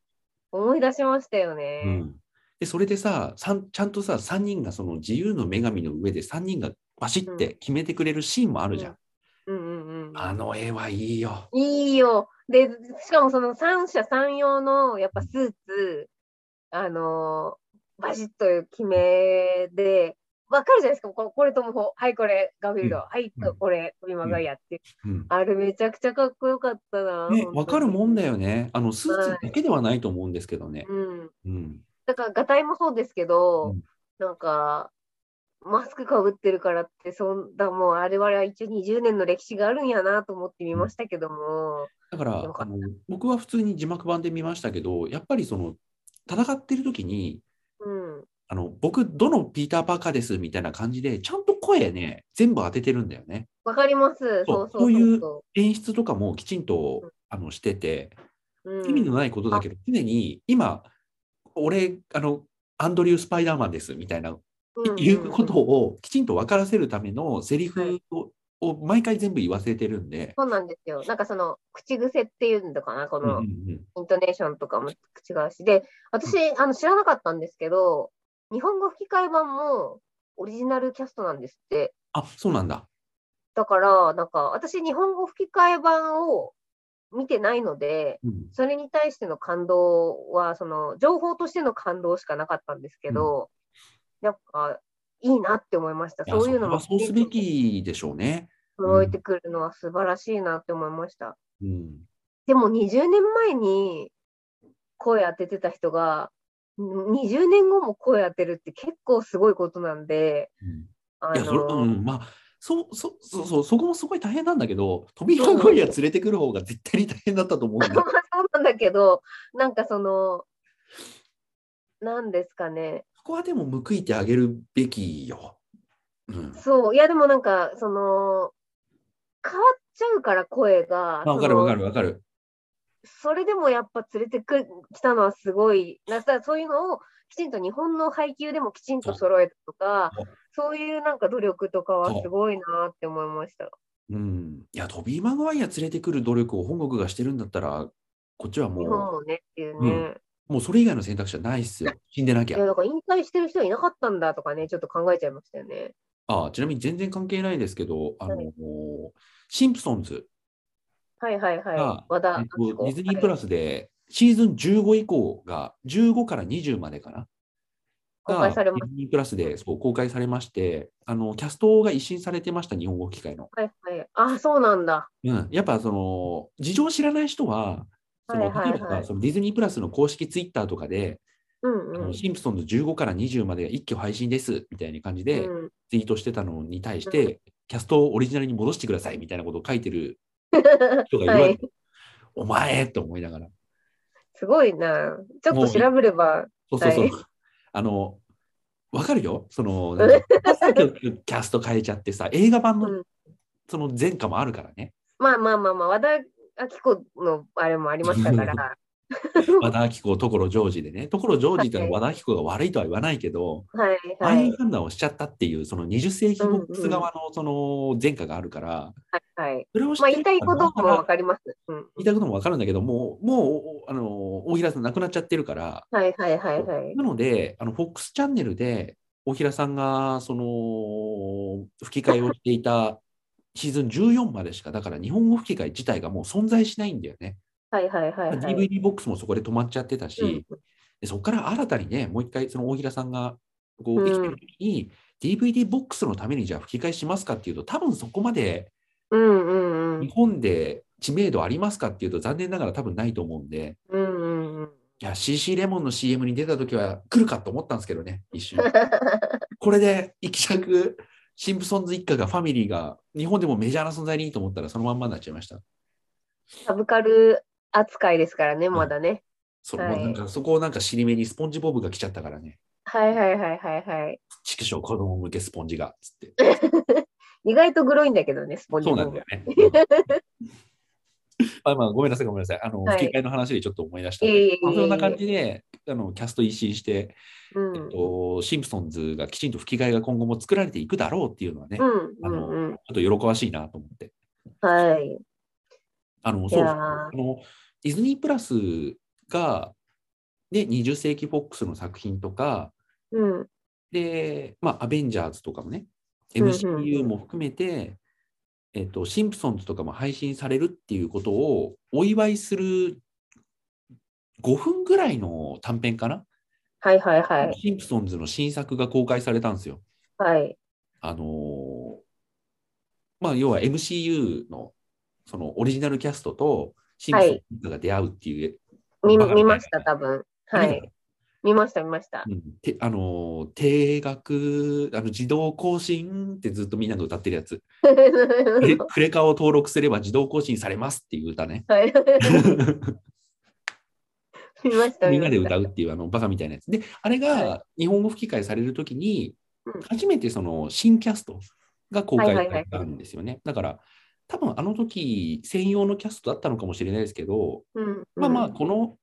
思い出しましたようね。ん、でそれでさちゃんとさ3人がその自由の女神の上で3人がバシッて決めてくれるシーンもあるじゃん。うんうんうん。あの絵はいいよ。いいよ。で、しかもその三者三様のやっぱスーツ、あのーバシッと決めで、わかるじゃないですか。ここれとも、はい、これ、ガフィールド、うんはいうん、これ、トビマガイアって。うんあれめちゃくちゃかっこよかったな。ね、わかるもんだよね。あのスーツはいだけではないと思うんですけどね。うん。うん。だから、ガタイもそうですけど、うんなんか、マスクかぶってるからって、そんな、もう、あれは一応20年の歴史があるんやなと思って見ましたけども、だからあの僕は普通に字幕版で見ましたけど、やっぱりその戦ってる時にうん。あの僕どのピーター・パーカーですみたいな感じでちゃんと声ね全部当ててるんだよね。わかります。そういうそ演出とかもきちんとうんあのしててう。うん意味のないことだけど常に今俺あのアンドリュー・スパイダーマンですみたいなうんいうことをきちんと分からせるためのセリはいフを,、を毎回全部言わせてるんで。そうなんですよ。なんかその口癖っていうのかな、こうんうんのイうんントネーションとかも違うし。で、私、あの知らなかったんですけど、日本語吹き替え版もオリジナルキャストなんですって。あそうなんだ。だから、なんか私、日本語吹き替え版を見てないので、うんそれに対しての感動は、その情報としての感動しかなかったんですけど、やっぱいいなって思いました。そういうのもそうすべきでしょうね。届いてくるのは素晴らしいなって思いました。うん。でも20年前に声当ててた人が、ん20年後も声当てるって結構すごいことなんで、うんあいや、それ、の、うん、まあ、そう、そう、そう、そこもすごい大変なんだけど、トビー・マグワイア連れてくる方が絶対に大変だったと思うんだまあ [laughs] そうなんだけど、なんかその、なんですかね、そこはでも報いてあげるべきよ。うん。そう、いやでもなんか、その、変わっちゃうから声が、あわかるわかる。るわかる。それでもやっぱ連れてくきたのはすごい、なさそういうのをきちんと日本の配給でもきちんと揃えたとかそう、いうなんか努力とかはすごいなって思いました。うん。いや、トビー・マグワイア連れてくる努力を本国がしてるんだったら、こっちは日本ももねっていうね。うんう、もうそれ以外の選択肢はないっすよ。死んでなきいや、ゃ。だから引退してる人いなかったんだとかね、ちょっと考えちゃいましたよね。あちなみに全然関係ないですけど、あの、はいシンプソンズはいはいはいが。和田えっとディズニープラスでシーズン15以降が15から20までかな。公開されまディズニープラスでそう公開されまして、あのキャストが一新されてました、日本語吹き替えの。はいはい。あ、そうなんだ。うん、やっぱその事情を知らない人は、そのはいはいはい例えばそのディズニープラスの公式ツイッターとかで、うんあうん。のシンプソンズ15から20までが一挙配信ですみたいな感じでうんツイートしてたのに対して、キャストをオリジナルに戻してくださいみたいなことを書いてる [laughs] 人がいるわけ、はいお前と思いながら。すごいな。ちょっと調べれば。そうそうそう。はいあの、わかるよ？その、なんかさっきのキャスト変えちゃってさ、映画版の、うんその前科もあるからね。まあまあまあまあ、和田アキ子のあれもありましたから。[laughs] 和田アキ子、所ジョージでね。所ジョージってのははい和田アキ子が悪いとは言わないけど、はいあはい。あいう判断をしちゃったっていう、その20世紀ボックス側のその前科があるから、はいはい。それを知まあってる言いたいこともからわかります。うん。言いたいこともわかるんだけど、もう、もう、あの、大平さん亡くなっちゃってるから、はいはいはいはい。なので、あの、FOX チャンネルで、大平さんが、その、吹き替えをしていたシーズン14までしか、だから日本語吹き替え自体がもう存在しないんだよね。はいはいはいはい。DVD ボックスもそこで止まっちゃってたし、うんでそこから新たにね、もう一回、その大平さんがこううん生きてる時に、DVD ボックスのためにじゃあ吹き替えしますかっていうと、多分そこまでうんうんうん日。本で知名度ありますかっていうと、残念ながら多分ないと思うんで、うんうんうん。いや、CC レモンの CM に出た時は来るかと思ったんですけどね、一瞬。[laughs] これで一着、シンプソンズ一家がファミリーが日本でもメジャーな存在にいいと思ったらそのまんまになっちゃいました。サブカル扱いですからね、まだね。そ,、はいなんかそこをなんか尻目にスポンジボブが来ちゃったからね。はいはいはいはいはい。畜生子供向けスポンジが、つって。[laughs] 意外とグロいんだけどね、スポンジボブそうなんだよね。[laughs] あまあ、ごめんなさい、ごめんなさい。あの、はい吹き替えの話でちょっと思い出したそんな感じで、あの、キャスト一新して、うんえっと、シンプソンズがきちんと吹き替えが今後も作られていくだろうっていうのはね、あのうんうん。っと喜ばしいなと思って。はい。あの、いそう、やあの、ディズニープラスが、ね、20世紀フォックスの作品とか、ーうん。で、まあ、アベンジャーズとかもね、MCU も含めて、えっと、シンプソンズとかも配信されるっていうことをお祝いする5分ぐらいの短編かな、はいはいはい。シンプソンズの新作が公開されたんですよ。はい。あのーまあ、要は MCU のそのオリジナルキャストとシンプソンズが出会うっていう、見見ました、多分。はい。見ました、見ました。うんてあのー定額あの自動更新ってずっとみんなが歌ってるやつ。[laughs] クレカを登録すれば自動更新されますっていう歌ね。はい。[laughs] 見ました、みんなで歌うっていうあのバカみたいなやつ。で、あれはが日本語吹き替えされるときにうん、初めてその新キャストが公開さはいはいはいれたんですよね。だから、多分あの時専用のキャストだったのかもしれないですけど、た。うん。まあまあ、この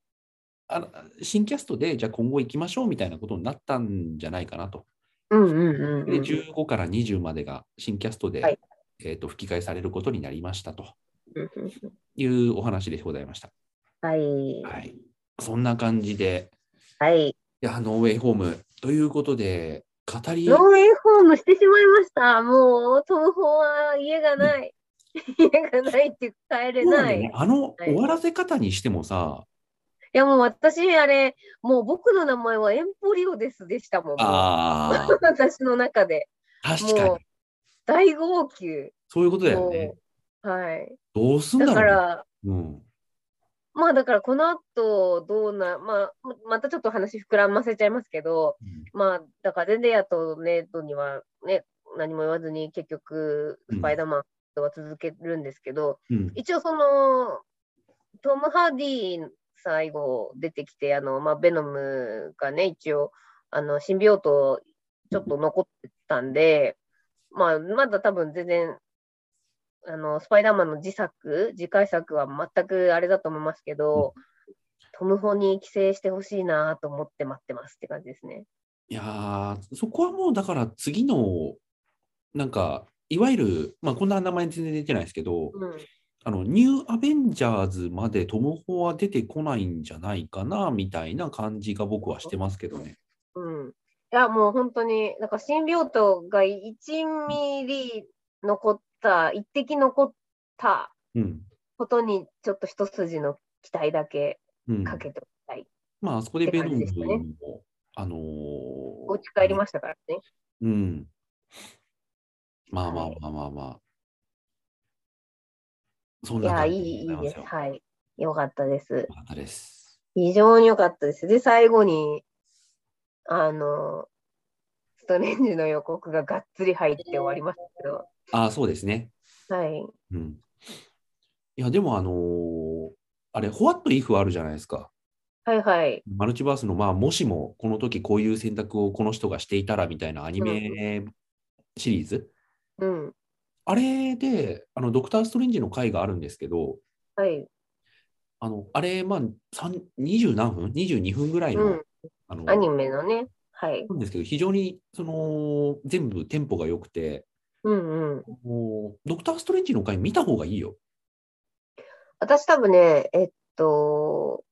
あ新キャストでじゃあ今後行きましょうみたいなことになったんじゃないかなと。うんうんうんうで、ん。15から20までが新キャストで、はいえーと吹き替えされることになりましたとうんうんうんいうお話でございました。はい。はい。そんな感じで、はい。いや、ノーウェイホームということで、語り、ノーウェイホームしてしまいました。もう、トムホは家がない。家がないって帰れない。ね。あの終わらせ方にしてもさ、やもう私、あれ、もう僕の名前はエンポリオですでしたもん。ああ、私の中で。確かに。大号泣。そういうことだよね。はい。どうすんだだかろうね。ら、うん。まあだからこの後どうな、まあ、ままたちょっと話膨らませちゃいますけど、まあだから全然やとネットにはね、何も言わずに結局うんスパイダーマンは続けるんですけど、うん。一応そのトム・ハーディ最後出てきて、あの、まあ、ベノムがね、一応、あの、シンビオートちょっと残ってたんで、まあ、まだ多分全然、あの、スパイダーマンの自作、次回作は全くあれだと思いますけど、トム・ホに帰省してほしいなと思って待ってますって感じですね。いやー、そこはもうだから次の、なんか、いわゆる、まあ、こんな名前全然出てないですけど、うん。あの、ニューアベンジャーズまでトム・ホは出てこないんじゃないかな、みたいな感じが僕はしてますけどね。うん。いや、もう本当に、なんか新病棟が1ミリ残った、1滴残ったうん。ことに、ちょっと一筋の期待だけうん。かけておきたい。まあ、あそこでベノムって感じですねも、あのーお家帰りましたからね。うん。まあまあはいまあまあまあ。そんいや、な感じいい、いいです。でございますよ。はい。よかったです。よかったです。非常に良かったです。で、最後に、あの、ストレンジの予告ががっつり入って終わりましたけど、ああ、そうですね。はい。うん。いや、でもあのーあれ、ホワットイフあるじゃないですか。はいはい。マルチバースの、まあ、もしもこの時こういう選択をこの人がしていたらみたいなアニメシリーズ。うん。あれで、あの、ドクター・ストレンジの回があるんですけど、はい。あの、あれ、まあ、3 20何分 ?22 分ぐらいの、うん。あの、アニメのね。はい。なんですけど、非常に、その、全部テンポが良くて、うんうん。もう、ドクター・ストレンジの回見た方がいいよ。私多分ね、えっと、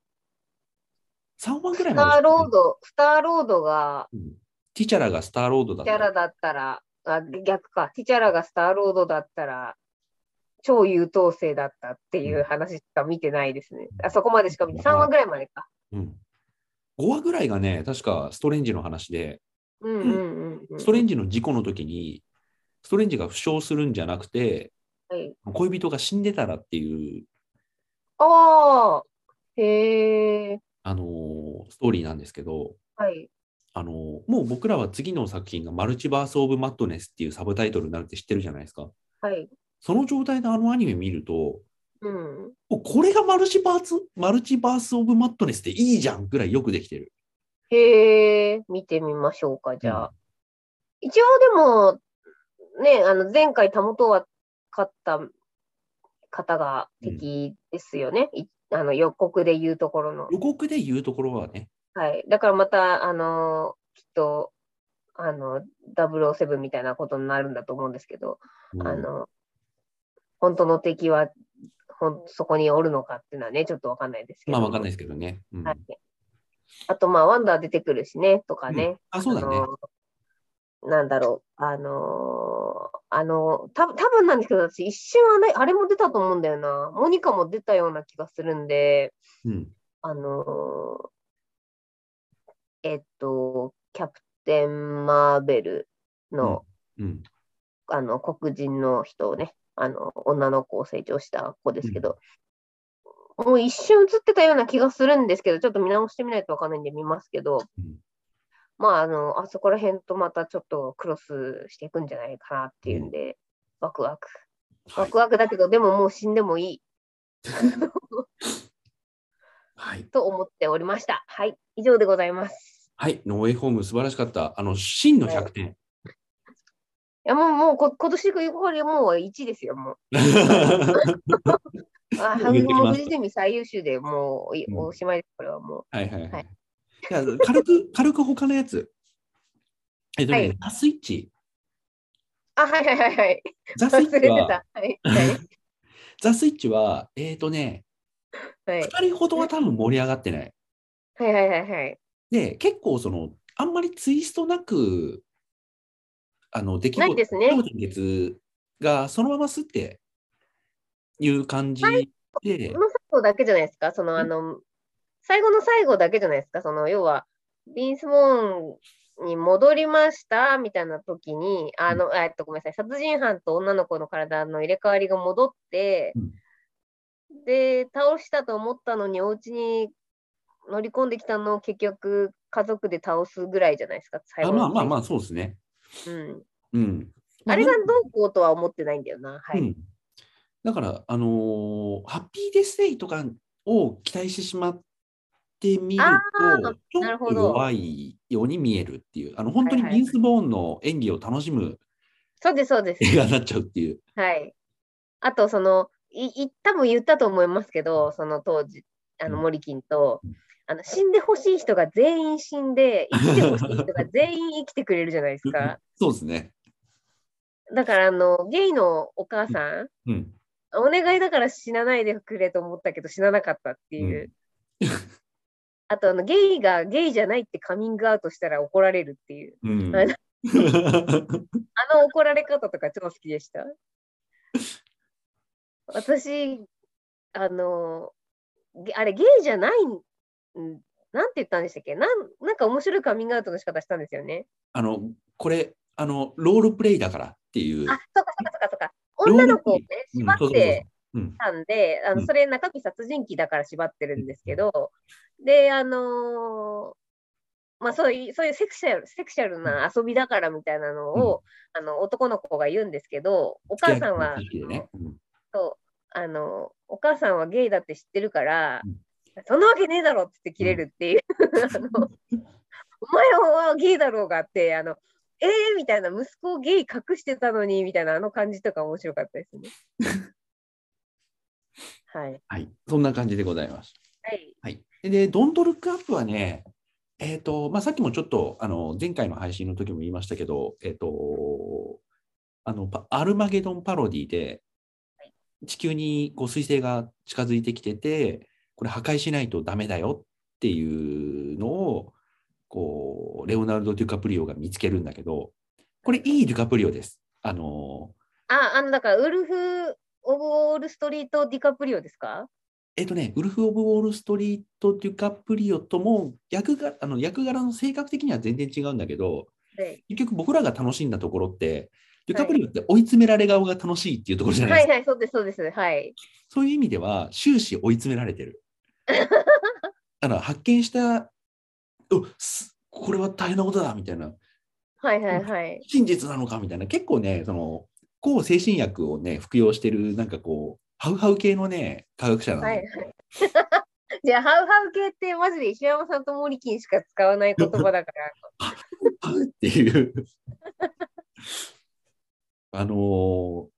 3話ぐらいスタ。ーロード、スターロードがうんティチャラがスターロードだったら。ティチャラだったら、あ逆か、ティチャラがスターロードだったら、超優等生だったっていう話しか見てないですね。あそこまでしか見て、3話ぐらいまでか。うん。5話ぐらいがね、確かストレンジの話で。ストレンジの事故の時に、ストレンジが負傷するんじゃなくて、はい、恋人が死んでたらっていう、ああ、へえ、あのーストーリーなんですけど、はい。あのーもう僕らは次の作品がマルチバース・オブ・マットネスっていうサブタイトルになるって知ってるじゃないですか。はい。その状態であのアニメ見ると、うん。おこれがマルチバース、マルチバース・オブ・マットネスっていいじゃんぐらいよくできてる。へえ、見てみましょうか、じゃあ。一応でも、ね、あの、前回たもとは勝った方が敵ですよね。いあの、予告で言うところの。予告で言うところはね、はい。だからまた、あのきっと、あの、007みたいなことになるんだと思うんですけど、うんあの、本当の敵は、ほんそこにおるのかっていうのはね、ちょっとわかんないですけど。まあわかんないですけどね。うんはい。あと、まあ、ワンダー出てくるしね、とかね。うんあそうだねのなんだろう、あのーあの、た多分なんですけど、私一瞬あれ、あれも出たと思うんだよな。モニカも出たような気がするんで、うんあのーえっと、キャプテン・マーベルの、うん。あの、黒人の人をね、あの、女の子を成長した子ですけど、もう一瞬映ってたような気がするんですけど、ちょっと見直してみないとわかんないんで見ますけど、うん。まあ、あの、あそこら辺とまたちょっとクロスしていくんじゃないかなっていうんで、ワクワク。はい。ワクワクだけど、でももう死んでもいい [laughs] はい。と思っておりました。はい、以上でございます。はい。ノーウェイホーム素晴らしかった。あの、真の100点。いや、もう、もうこ、今年これもう1ですよ、もう。[laughs] あ、上げてきますもうフジテレビ最優秀でもうおしまいです、これはもはいはいははいい。じ軽く、[laughs] 軽く他のやつ。えっとね、はいザ・スイッチ。う。あ、はいはいはいはい。ザ・スイッ忘れてチは、た。はい。はい。[laughs] ザ・スイッチは、えっ、とね、はい。2人ほどは多分盛り上がってない。はいはいはいはい。で、結構その、あんまりツイストなく、あの、出来事、ないですね。超点結がそのまますっていう感じで。こ、の最後だけじゃないですか、そのあの、最後の最後だけじゃないですか、その要は、ビンス・モーンに戻りましたみたいな時に、あの、えっと、ごめんなさい、殺人犯と女の子の体の入れ替わりが戻って、で、倒したと思ったのに、お家に乗り込んできたのを結局、家族で倒すぐらいじゃないですか、最あ後のまあまあまあ、そうですね。うん。うん。あれがまどうこうとは思ってないんだよな。はい。うん、だから、あのーハッピーデスデイとかを期待してしまってみるあとー、ちょっとなるほど弱いように見えるっていう、あの本当にビンス・ボーンの演技を楽しむそうです、そうです。映画になっちゃうっていう。はい。あと、その、い、い多分言ったと思いますけど、その当時、あの、うんモリキンとうん、あの、死んでほしい人が全員死んで、[laughs] 生きてほしい人が全員生きてくれるじゃないですか。そうですね。だから、あの、ゲイのお母さん、うん。お願いだから死なないでくれと思ったけど死ななかったっていう。[laughs] あと、あの、ゲイがゲイじゃないってカミングアウトしたら怒られるっていう。うん。[laughs] あの怒られ方とか超好きでした。私、あの、ゲあれ、ゲイじゃないん、んなんて言ったんでしたっけ？なんなんか面白いカミングアウトの仕方したんですよね。あの、これ、あの、ロールプレイだからっていう。あ、そっかそっかそっかそっか。女の子をね、うん縛ってうん。たんで、あのうん。それ中身殺人鬼だから縛ってるんですけど、で、あのーまあそういう、そういうセクシャル、セクシャルな遊びだからみたいなのを、あの男の子が言うんですけど、お母さんは、そうあの、お母さんはゲイだって知ってるから、うんそんなわけねえだろって言って切れるっていう、あのお前はゲイだろうがって、あの、えーみたいな、息子をゲイ隠してたのにみたいな、あの感じとか面白かったですね。[laughs] はい。はい。そんな感じでございます。はい。はい。で、ドントルックアップはね、えっ、と、まあ、さっきもちょっと、あの、前回の配信の時も言いましたけど、えっ、と、あの、パアルマゲドンパロディで、地球にこう彗星が近づいてきてて、これ破壊しないとダメだよっていうのを、こう、レオナルド・デュカプリオが見つけるんだけど、これいいデュカプリオです。あの、あ、あの、だから、ウルフ・オブ・ウォール・ストリート・ディカプリオですか？えっとね、ウルフ・オブ・ウォール・ストリート・デュカプリオとも役があの役柄の性格的には全然違うんだけど、はい。結局僕らが楽しんだところって、デュカプリオって追い詰められ顔が楽しいっていうところじゃないですか。はいはい、そうです、そうです。はい。そういう意味では終始追い詰められてる。[laughs] あの発見した、おすこれは大変なことだみたいな、はいはいはい。真実なのかみたいな、結構ね、その抗精神薬をね、服用してる、なんかこう、ハウハウ系のね、科学者なんで、はいはい。[laughs] じゃあ、ハウハウ系ってマジで石山さんとモリキンしか使わない言葉だから。[laughs] ハウっていう。あのー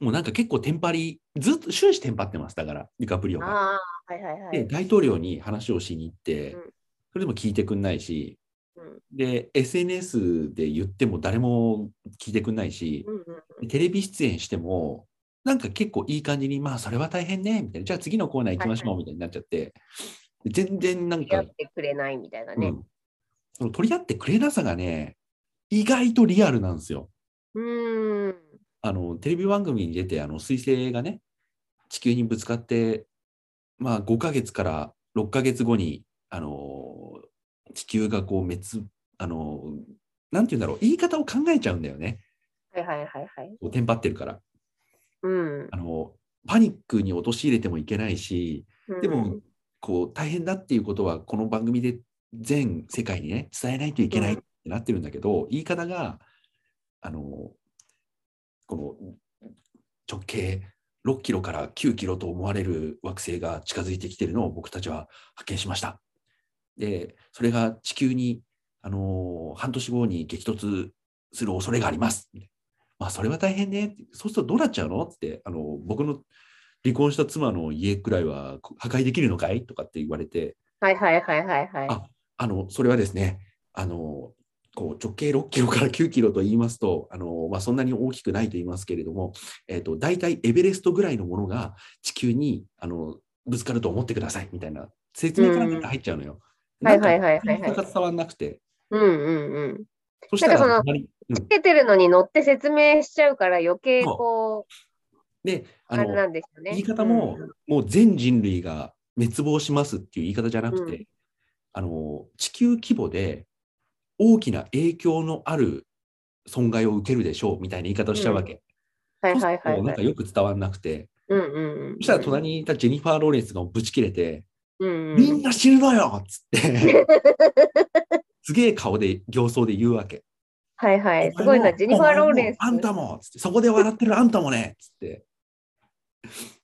もうなんか結構テンパり、ずっと終始テンパってます、だから、ディカプリオが。はいはいはで、い。大統領に話をしに行って、うんそれでも聞いてくんないし、うんで、SNS で言っても誰も聞いてくんないしう、んうんテレビ出演しても、なんか結構いい感じに、まあ、それは大変ね、みたいな、じゃあ次のコーナー行きましょう、はいみたいになっちゃって、全然なんかやっ、てくれないみたいなね。うん、その取り合ってくれなさがね、意外とリアルなんですよ。うーん。あのテレビ番組に出て、あの彗星がね、地球にぶつかって、まあ、5ヶ月から6ヶ月後に、あの地球がこう滅、あのなんて言うんだろう、言い方を考えちゃうんだよね、はいはいはいはい。テンパってるから。うん。あのパニックに陥れてもいけないし、でも、こう大変だっていうことは、この番組で全世界にね、伝えないといけないってなってるんだけど、言い方が、あの、この直径6キロから9キロと思われる惑星が近づいてきてるのを僕たちは発見しました。で、それが地球に、あの半年後に激突する恐れがあります。まあ、それは大変ね。そうするとどうなっちゃうのって、あの僕の離婚した妻の家くらいは破壊できるのかいとかって言われて、はいはいはいはいはい。ああのそれはですね、あのこう直径6キロから9キロと言いますと、あのまあ、そんなに大きくないと言いますけれども、えー、と大体エベレストぐらいのものが地球にあのぶつかると思ってくださいみたいな説明から入っちゃうのよ。うんはいはいはいはいはいなんか伝わんなくて。うんうんうん。そしたらその隣うんつけてるのに乗って説明しちゃうから余計こう、で、あの、ね。言い方も、もう全人類が滅亡しますっていう言い方じゃなくて、うんあの、地球規模で大きな影響のある損害を受けるでしょうみたいな言い方をしちゃうわけ。はいはいそうするとなんかはいはい。よく伝わんなくて、うんうんうん。そしたら隣にいたジェニファー・ローレンスがぶち切れて、うんうん。みんな死ぬのよっつって、[laughs] すげえ顔で、形相で言うわけ。はいはい。すごいな、ジェニファー・ローレンス。あんたもつって、そこで笑ってるあんたもねつって、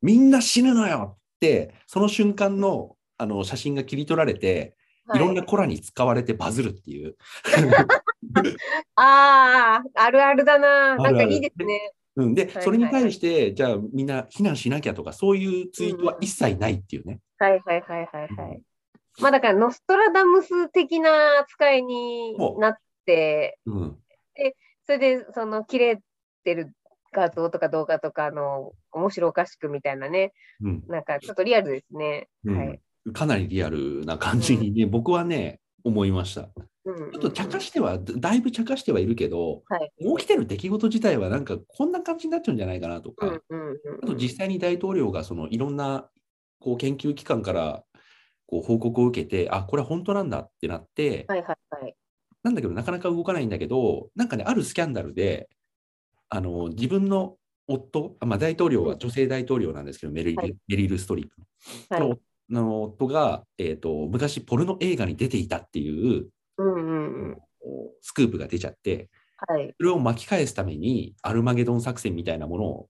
みんな死ぬのよって、その瞬間のあの写真が切り取られて、いろんなはいコラに使われてバズるっていう。ああ、あるあるだな。なんかいいですね。うん、で、はいはいそれに対して、じゃあみんな避難しなきゃとか、そういうツイートは一切ないっていうね。はいはいはいはいはい。まあだから、ノストラダムス的な扱いになって、うん、それで、その、切れてる画像とか動画とかの、面白おかしくみたいなね、うんなんかちょっとリアルですね。うんはい。かなりリアルな感じにね、僕はね、思いました。ちょっと茶化しては、だだいぶ茶化してはいるけど、はい。起きてる出来事自体はなんかこんな感じになっちゃうんじゃないかなとか、あと実際に大統領がそのいろんなこう研究機関からこう報告を受けて、あこれは本当なんだってなって、はいはいはい。なんだけどなかなか動かないんだけど、なんかね、あるスキャンダルで、あの自分の夫、あまあ、大統領は女性大統領なんですけど、メリルはい。メリル・ストリップの。はい。その夫が、えーと、昔ポルノ映画に出ていたっていううんうんうん。スクープが出ちゃって、はい。それを巻き返すためにアルマゲドン作戦みたいなものを、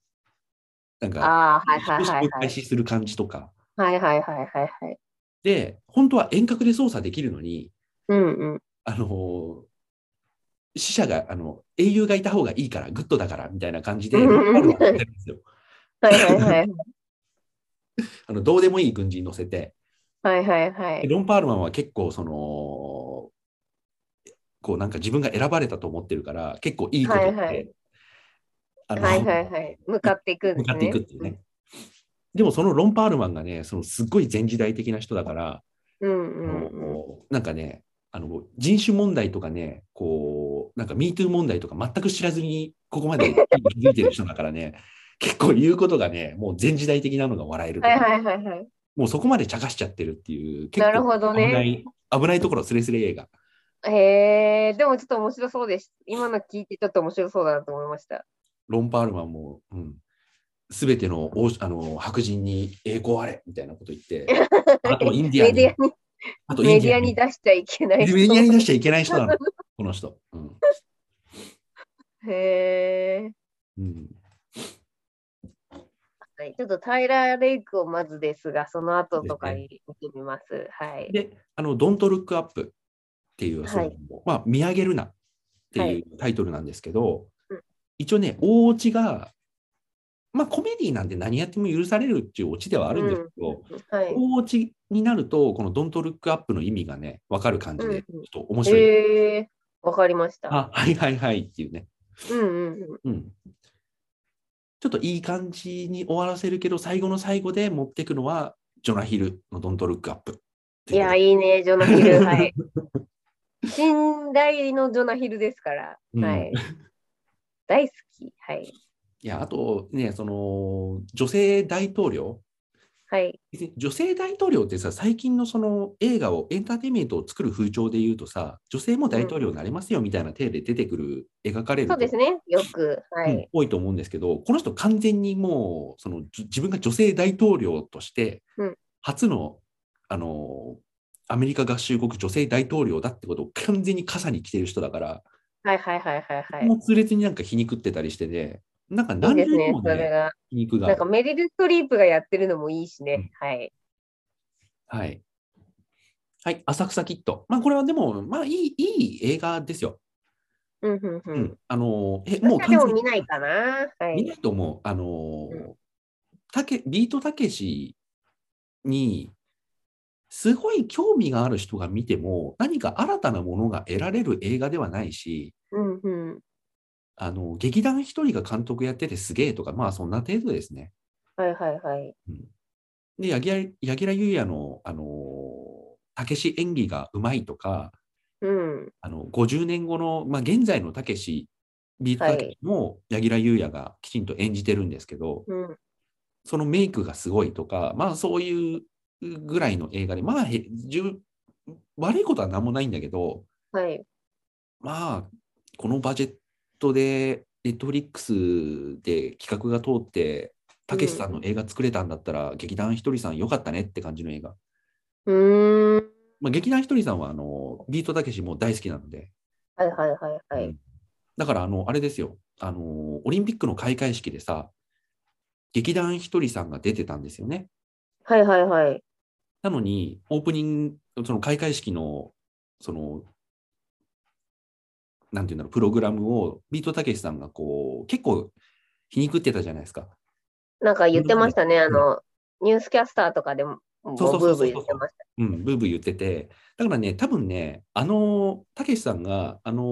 なんか。開始する感じとか。はいはいはいはいはい。で、本当は遠隔で操作できるのに、うんうん。あの死者が、あの、英雄がいた方がいいから、グッドだから、みたいな感じで、[laughs] はいはいはい。[laughs] あのどうでもいい軍人乗せて、はいはいはい。でロン・パールマンは結構、その、こうなんか自分が選ばれたと思ってるから、結構いいことって、はいはいあのはいはいはい。向かっていくんですね。向かっていくっていうね。でもそのロン・パールマンがね、そのすっごい前時代的な人だから、うんあうんうん。のなんかね、あの人種問題とかね、こう、なんか MeToo 問題とか全く知らずに、ここまで気づいてる人だからね、結構言うことがね、もう前時代的なのが笑えるはいはいはいはい。もうそこまで茶化しちゃってるっていう、結なるほど危ない、ね。危ないところスレスレ映画。へえ、でもちょっと面白そうです。今の聞いてちょっと面白そうだなと思いました。ロン・パールマンも、うん、すべての王あの白人に栄光あれみたいなこと言って、[laughs] あとインディアンにメディアに、あとメディアにに出しちゃいけないメ人。ディアに出しちゃいけない人なの、この人。うんへえ。うんはい、ちょっとタイラー・レイクをまずですが、その後とかに見てみます。はい。で、あの、Don't Look Up っていう、はいまあ、見上げるなってはいいうタイトルなんですけど、うん一応ね、大オチが、まあ、コメディなんで何やっても許されるっていうオチではあるんですけど、はい。大オチになると、この Don't Look Up の意味がね、わかる感じで、ちうんうんょっと面白い。へえ、わかりました。あ、はいはいはいっていうね。うんうんうん。うん。ちょっといい感じに終わらせるけど、最後の最後で持っていくのは、ジョナヒルの Don't Look Up。いや、いいね、ジョナヒル。[laughs] はい。信頼のジョナヒルですから。うんはい。大好き。はい。いや、あとね、その、女性大統領、はい。女性大統領ってさ、最近のその映画を、エンターテインメントを作る風潮で言うとさ、女性も大統領になれますよみたいな体で出てくる、描かれるそうですね。よく。はうんい。多いと思うんですけど、この人完全にもう、そのじ自分が女性大統領としてうん、初の、あの、アメリカ合衆国女性大統領だってことを完全に傘に来てる人だから、はいはいはいはいはい。もう痛烈になんか皮肉ってたりしてね、なんかいい何ですね重にも、ね、それが。皮肉がなんかメリル・ストリープがやってるのもいいしね。はい。はい。はい、浅草キッド。まあ、これはでも、まあ、いい、いい映画ですよ。うんうんううんん。あの、え、もう完全に見ないかな。はい。見ないと思う。あのうん、たけビートたけしに、すごい興味がある人が見ても、何か新たなものが得られる映画ではないし、うんうん。あの、劇団一人が監督やっててすげえとか、まあ、そんな程度ですね。はいはいはい。で、柳楽柳楽優弥の、あの、たけし演技がうまいとか、うん。あの50年後の、まあ、現在のたけしビートたけしも柳楽優弥がきちんと演じてるんですけど、うん。そのメイクがすごいとか、まあそういうぐらいの映画で、まあへじゅ悪いことは何もないんだけど、はい。まあ、このバジェットで、ネットフリックスで企画が通って、たけしさんの映画作れたんだったら、劇団ひとりさんよかったねって感じの映画。うーん。まあ、劇団ひとりさんはあのビートたけしも大好きなので、はいはいはいはい。うんだからあの、あれですよあの、オリンピックの開会式でさ、劇団ひとりさんが出てたんですよね。はいはいはい。なのに、オープニング、その開会式の、その、なんていうんだろう、プログラムをビートたけしさんがこう、結構皮肉ってたじゃないですか。なんか言ってましたね。あの、ニュースキャスターとかでも、そうそうそうそうブーブー言ってました。うん、ブーブー言ってて、だからね、多分ね、あの、たけしさんが、あの、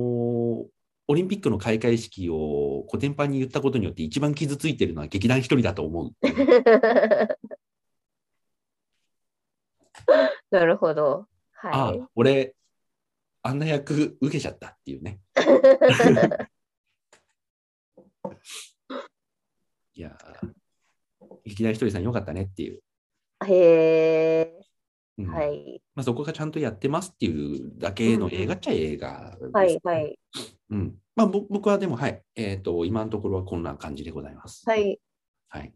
オリンピックの開会式をコテンパンに言ったことによって一番傷ついてるのは劇団一人だと思う。[laughs] なるほど。ああはい。、俺、あんな役受けちゃったっていうね。[laughs] いやー、劇団ひとりさんよかったねっていう。へえ。うんはい。まあ、そこがちゃんとやってますっていうだけの映画っちゃ映画です、はいはい。うんまあ、ぼ僕はでも、はい、えっ、と、今のところはこんな感じでございます。はい。はい。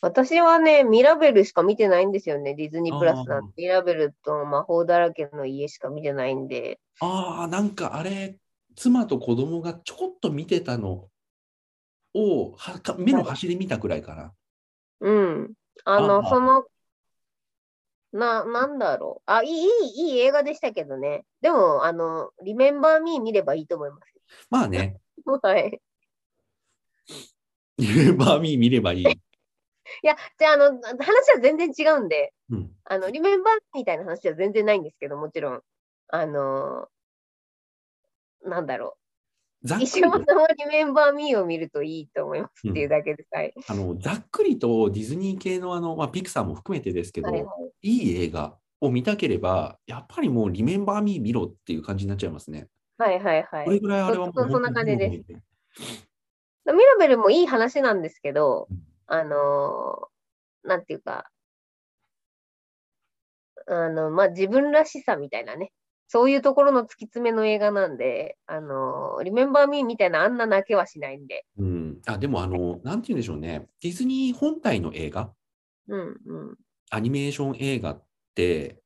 私はね、ミラベルしか見てないんですよね。ディズニープラスなんて。ミラベルと魔法だらけの家しか見てないんで。ああ、なんかあれ、妻と子供がちょこっと見てたのをはか目の端で見たくらいかな。うん。ああの、あその、な、なんだろう。あ、いい、いい、映画でしたけどね。でも、あの、リメンバー・ミー見ればいいと思います。まあね、[laughs] はい。ユーバーミー見ればいい。いや、じゃあ、あの、話は全然違うんで、うん、あの、リメンバーみたいな話は全然ないんですけど、もちろん。あの、なんだろう。石山さんはリメンバー・ミーを見るといいと思いますっていうだけです。はい。あのざっくりとディズニー系のあの、まあ、ピクサーも含めてですけど、はいはいいい映画を見たければ、やっぱりもうリメンバーミー見ろっていう感じになっちゃいますね。はいはいはい。これぐらいあれはもうそそんな感じです。す。ミラベルもいい話なんですけどうん、あのーなんていうか、あの、まあ、自分らしさみたいなね、そういうところの突き詰めの映画なんで、あのー、リメンバー・ミーみたいなあんな泣けはしないんで、うん、あでもあの、なんて言うんでしょうね、ディズニー本体の映画、うんうん。アニメーション映画って、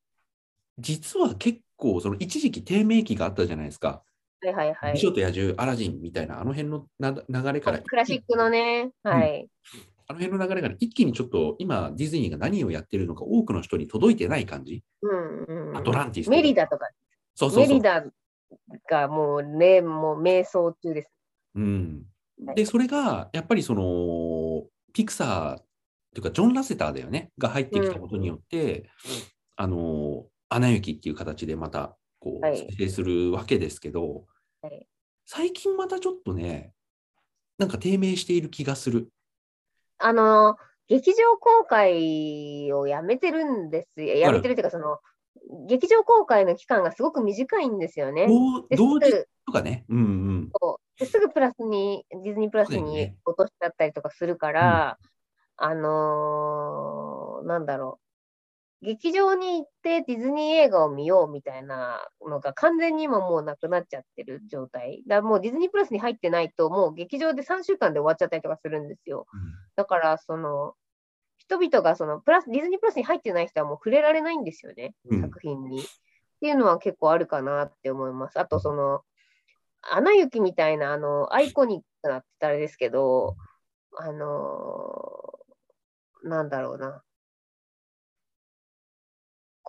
実は結構、その一時期低迷期があったじゃないですか。はいはいはい。美女と野獣、アラジンみたいな、あの辺のな流れから、クラシックのね、はい。あの辺の流れから一気にちょっと今、ディズニーが何をやってるのか、多くの人に届いてない感じ？うんうんアトランティスとか。メリダとか、そうそうそう。メリ。ダがもうね、もう瞑想中です。うん、はい。で、それがやっぱりその、ピクサーというか、ジョン・ラセターだよね、が入ってきたことによって、あの、アナ雪っていう形でまた、こう、はい。生成するわけですけど、はい。最近またちょっとね、なんか低迷している気がする。あの、劇場公開をやめてるんですよ。やめてるっていうか、その、劇場公開の期間がすごく短いんですよね。同時すとかね、うんうん。ぐですぐプラスに、ディズニープラスに落としちゃったりとかするから、あのーなんだろう。劇場に行ってディズニー映画を見ようみたいなのが完全に今もうなくなっちゃってる状態。だもうディズニープラスに入ってないと、もう劇場で3週間で終わっちゃったりとかするんですよ。だから、その、人々がそのプラス、ディズニープラスに入ってない人はもう触れられないんですよね、うん作品に。っていうのは結構あるかなって思います。あと、その、アナ雪みたいな、あの、アイコニックなってあれですけど、あのーなんだろうな。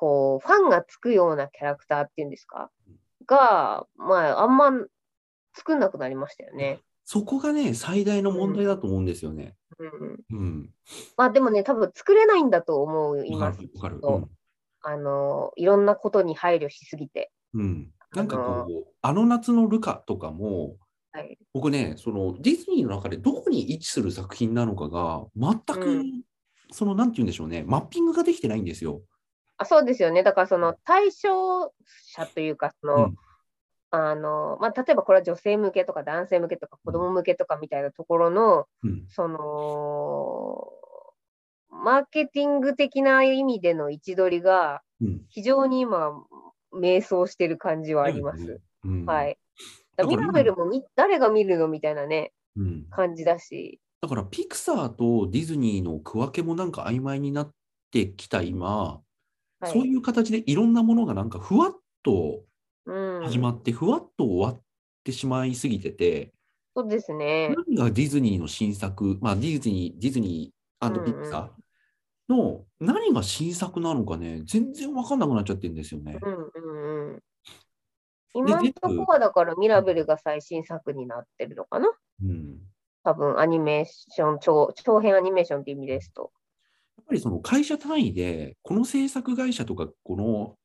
こう、ファンがつくようなキャラクターっていうんですか？が、まあ、あんま作んなくなりましたよね。そこがね、最大の問題だと思うんですよね。うん、うん。まあでもね、多分作れないんだと思いわます。わかる。きっとあの、いろんなことに配慮しすぎて。うん。うん。なんかあのこう、あの夏のルカとかも、はい。僕ね、そのディズニーの中でどこに位置する作品なのかが、全く、うんその、なんて言うんでしょうね、マッピングができてないんですよ。あそうですよね。だからその対象者というか、その、うんあの、まあ、例えばこれは女性向けとか男性向けとか子供向けとかみたいなところの、うん。その、マーケティング的な意味での位置取りがうん。非常に今、迷走してる感じはあります。うん。はい。だからミラベルもみ誰が見るのみたいなね、うん。感じだし。だからピクサーとディズニーの区分けもなんか曖昧になってきた今、はい、そういう形でいろんなものがなんかふわっとうん、始まって、ふわっと終わってしまいすぎてて、そうですね。何がディズニーの新作、まあディズニー、ディズニーピクサーの何が新作なのかね、全然わかんなくなっちゃってるんですよね。うんうんうん。今のとこはだからミラベルが最新作になってるのかな？うん。多分アニメーション長、長編アニメーションって意味ですと。やっぱりその会社単位で、この制作会社とか、この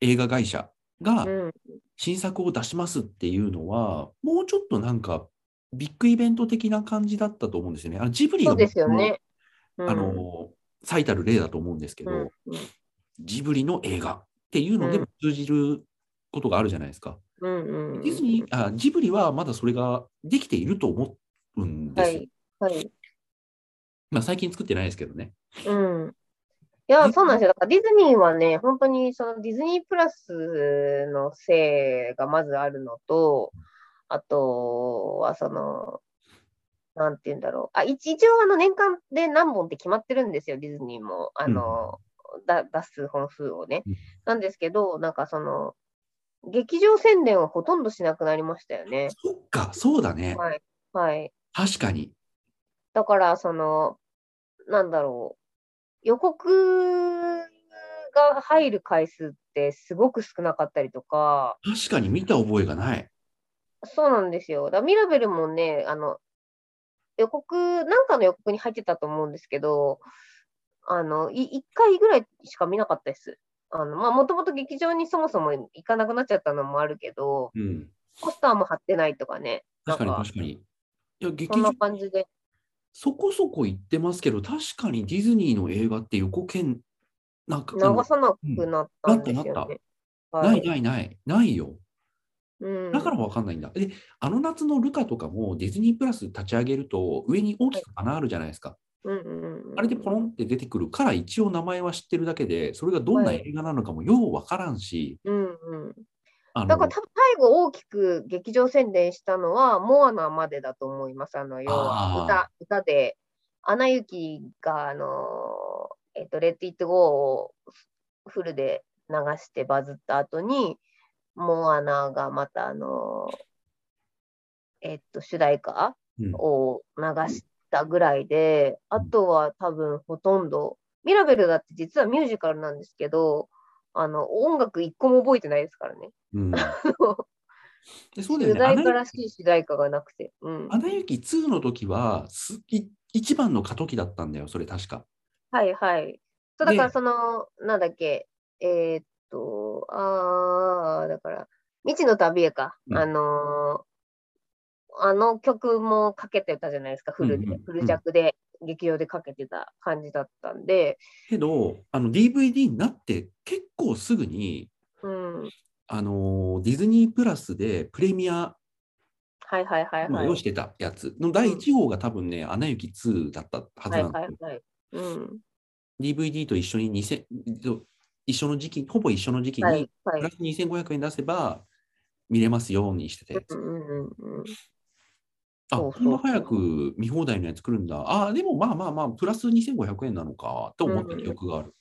映画会社がうん、新作を出しますっていうのは、もうちょっとなんかビッグイベント的な感じだったと思うんですよね。あのジブリがね。うん、あの最たる例だと思うんですけど、うんうんジブリの映画っていうのでも通じることがあるじゃないですか。うんうんディズニーあジブリはまだそれができていると思うんですよ。はい。はい。まあ、最近作ってないですけどね。うん。いや、そうなんですよ。だからディズニーはね、本当にそのディズニープラスのせいがまずあるのと、あとはその、なんて言うんだろう。あ、一一応あの年間で何本って決まってるんですよ、ディズニーも。あの、だ出す本数をねうん。なんですけど、なんかその、劇場宣伝はほとんどしなくなりましたよね。そっか、そうだね。はい。はい。確かに。だから、その、なんだろう、予告が入る回数ってすごく少なかったりとか、確かに見た覚えがない。そうなんですよ。だミラベルもね、あの、予告、なんかの予告に入ってたと思うんですけど、あの、い1回ぐらいしか見なかったです。あの、まあ、もともと劇場にそもそも行かなくなっちゃったのもあるけど、うん。ポスターも貼ってないとかね。確かにか、確かに。いや、劇場そんな感じで。そこそこ言ってますけど、確かにディズニーの映画って予告編、なんか、流さなくなったんですなったなっよね。ないないない、ないよ。うん、だからわかんないんだ。で、あの夏のルカとかもディズニープラス立ち上げると上に大きく穴あるじゃないですか。うんうんうん、あれでポロンって出てくるから一応名前は知ってるだけで、それがどんな映画なのかもようわからんし、うんうん。あのだから多分最後大きく劇場宣伝したのはモアナまでだと思います。あの要は歌歌で、アナ雪があの、えっと、レッド・イット・ゴーをフルで流してバズった後に、モアナがまたあの、えっと、主題歌うんを流したぐらいで、あとは多分ほとんど、ミラベルだって実はミュージカルなんですけど、あの音楽一個も覚えてないですからね。うんでそうだよね。主題歌らしい主題歌がなくて。うん。アナ雪2の時はすい一番の過渡期だったんだよ、それ確か。はいはい。そうだからでその、なんだっけ、えーっと、あー、だから、未知の旅へか。うんあのーあの曲もかけてたじゃないですか、フルで、うんうんうんフル弱で、劇場でかけてた感じだったんで、けど、あの DVD になって結構すぐに、うん。あのディズニープラスでプレミアはいはいはいはい。をしてたやつの第1号が多分ね、アナ雪2だったはずはいなんですよ。はいはい。うん。DVD と一緒に2000と一緒の時期、ほぼ一緒の時期に、はいはいプラ。ス2500円出せば見れますようにしてたやつ。うんうんうんうん。あ、こんな早く見放題のやつ来るんだ。あ、でもまあまあまあ、プラス2500円なのかと思った記憶がある。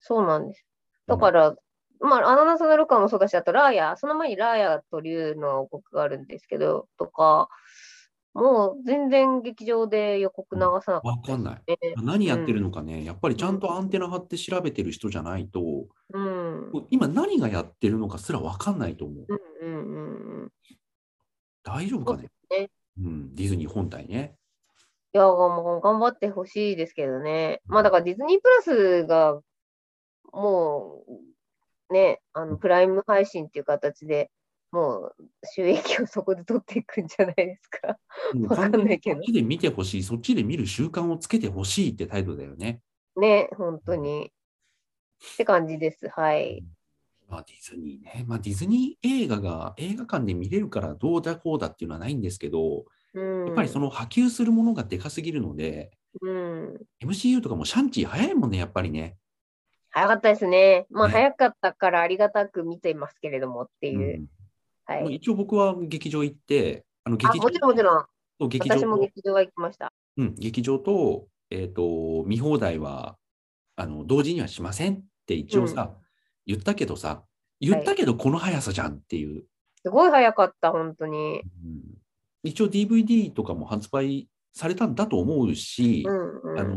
そうなんです。だから、まあ、アナナスのルカもそうだし、あとラーヤ、その前にラーヤと竜の予告があるんですけど、とか、もう全然劇場で予告流さなかったわかんない。ね。何やってるのかね、やっぱりちゃんとアンテナ張って調べてる人じゃないと、うん。うん今何がやってるのかすらわかんないと思う。うんうんうん。大丈夫かねねうん、ディズニー本体ね。いや、もう頑張ってほしいですけどね。まあだからディズニープラスが、もう、ね、あの、プライム配信っていう形でもう収益をそこで取っていくんじゃないですか。わかんないけどそっちで見てほしい、そっちで見る習慣をつけてほしいって態度だよね。ね、本当に。って感じです。はい。まあ、ディズニーね。まあ、ディズニー映画が映画館で見れるからどうだこうだっていうのはないんですけど、うん。やっぱりその波及するものがでかすぎるので、うん。MCU とかもシャンチー早いもんね、やっぱりね。早かったですね。まあ、ね早かったからありがたく見ていますけれどもっていう。うんはい。一応僕は劇場行って、あのあ、劇場もちろんもちろん。と劇場私もと、劇場は行きました。うん、劇場と、えっ、と、見放題は、あの、同時にはしませんって一応さ、言ったけどさ、言ったけどこの速さじゃんっていう。すごい早かった、本当に。うん一応 DVD とかも発売されたんだと思うし、うんうん。あの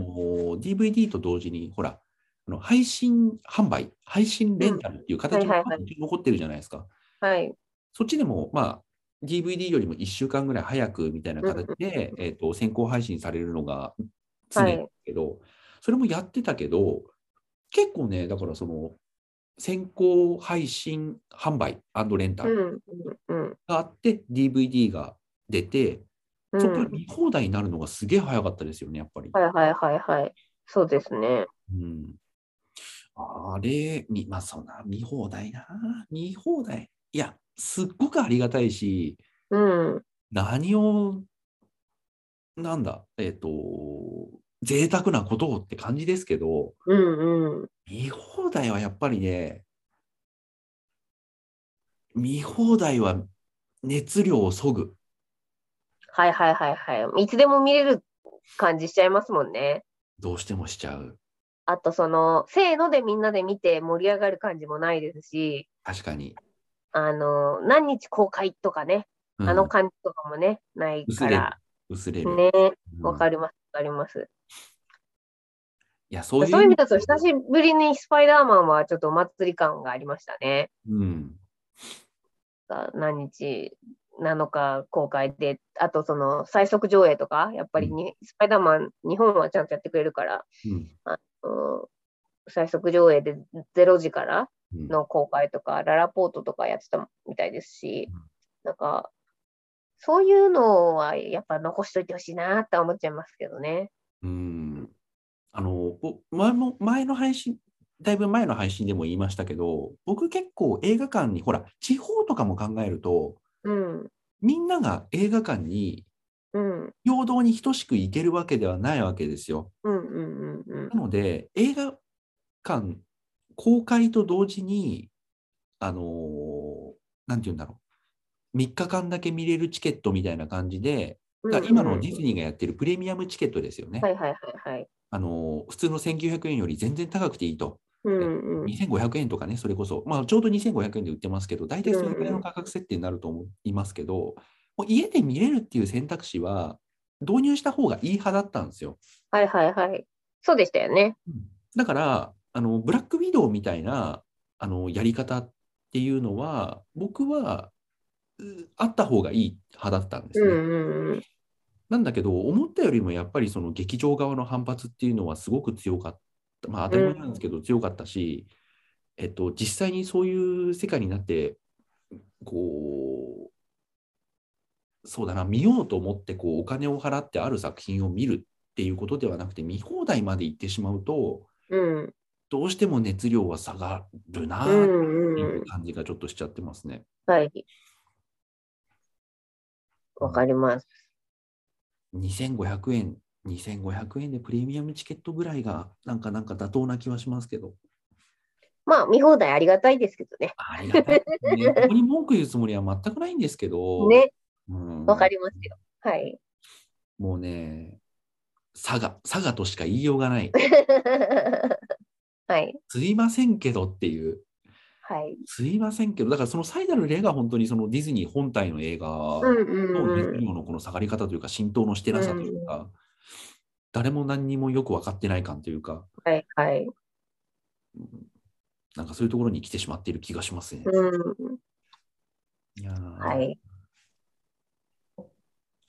DVD と同時に、ほら、あの配信販売、配信レンタルっていう形が残ってるじゃないですか。はい。そっちでも、まあ、DVD よりも1週間ぐらい早くみたいな形で、えっと先行配信されるのが常なんですけど、それもやってたけど、結構ね、だからその、先行配信販売レンタル。があって、DVD が出て、うんそこから見放題になるのがすげえ早かったですよね、やっぱり。はいはいはいはい。そうですね。うん、あれ、みまあ、そうな、見放題な。見放題。いや、すっごくありがたいし、うん。何を、なんだ、えっ、と、贅沢なことをって感じですけど、うんうん。見放題はやっぱりね、見放題は熱量をそぐ。はいはいはいはい。いつでも見れる感じしちゃいますもんね。どうしてもしちゃう。あとその、せーのでみんなで見て盛り上がる感じもないですし、確かに。あの、何日公開とかね、うんあの感じとかもね、ない薄れるから、。薄れる。ね、うんわかります、わかります。いや、そういうそういう意味だと、久しぶりにスパイダーマンはちょっとお祭り感がありましたね。うん。が何日なのか公開で、あとその最速上映とか、やっぱりに、スパイダーマン、日本はちゃんとやってくれるから、うんうん最速上映で0時からうんの公開とか、ララポートとかやってたみたいですしうん、なんか、そういうのはやっぱ残しといてほしいなって思っちゃいますけどね。うん。あの、ぼ前も、前の配信、だいぶ前の配信でも言いましたけど、僕結構映画館に、ほら、地方とかも考えると、うん、みんなが映画館にうん、平等に等しく行けるわけではないわけですよ。うん、うん、うん、なので、映画館公開と同時に、あのーなんて言うんだろう、3日間だけ見れるチケットみたいな感じで、今のディズニーがやってるプレミアムチケットですよね。はいはいはいはい。あのー普通の1900円より全然高くていいと。うん、うん、2500円とかね、それこそ、まあ、ちょうど2500円で売ってますけど、大体それくらいの価格設定になると思いますけど、家で見れるっていう選択肢は導入した方がいい派だったんですよ。はいはいはい。そうでしたよね。だから、あのブラックウィドウみたいなあのやり方っていうのは、僕はうあった方がいい派だったんですね。うん、うん、うん。なんだけど、思ったよりもやっぱりその劇場側の反発っていうのはすごく強かった。まあ当たり前なんですけど、強かったし、えっと、実際にそういう世界になって、こう、そうだな、見ようと思ってこうお金を払ってある作品を見るっていうことではなくて、見放題まで行ってしまうと、うん、どうしても熱量は下がるなっうてん、いううん感じがちょっとしちゃってますね。はい。わかります。2500円、2500円でプレミアムチケットぐらいが、なんかなんか妥当な気はしますけど。まあ、見放題ありがたいですけどね。ありがたいね。ここに文句言うつもりは全くないんですけど、[laughs] ね、うんわかりますよ。はい。もうね、佐賀、佐賀としか言いようがない。[laughs] はい。すいませんけどっていう。はい。すいませんけど、だからその最大の例が本当にそのディズニー本体の映画うんうんの熱うん。量のこの下がり方というか、浸透のしてなさというか、誰も何にもよく分かってない感というか、はいはい。うんなんかそういうところに来てしまっている気がしますね。うん。いやーはい。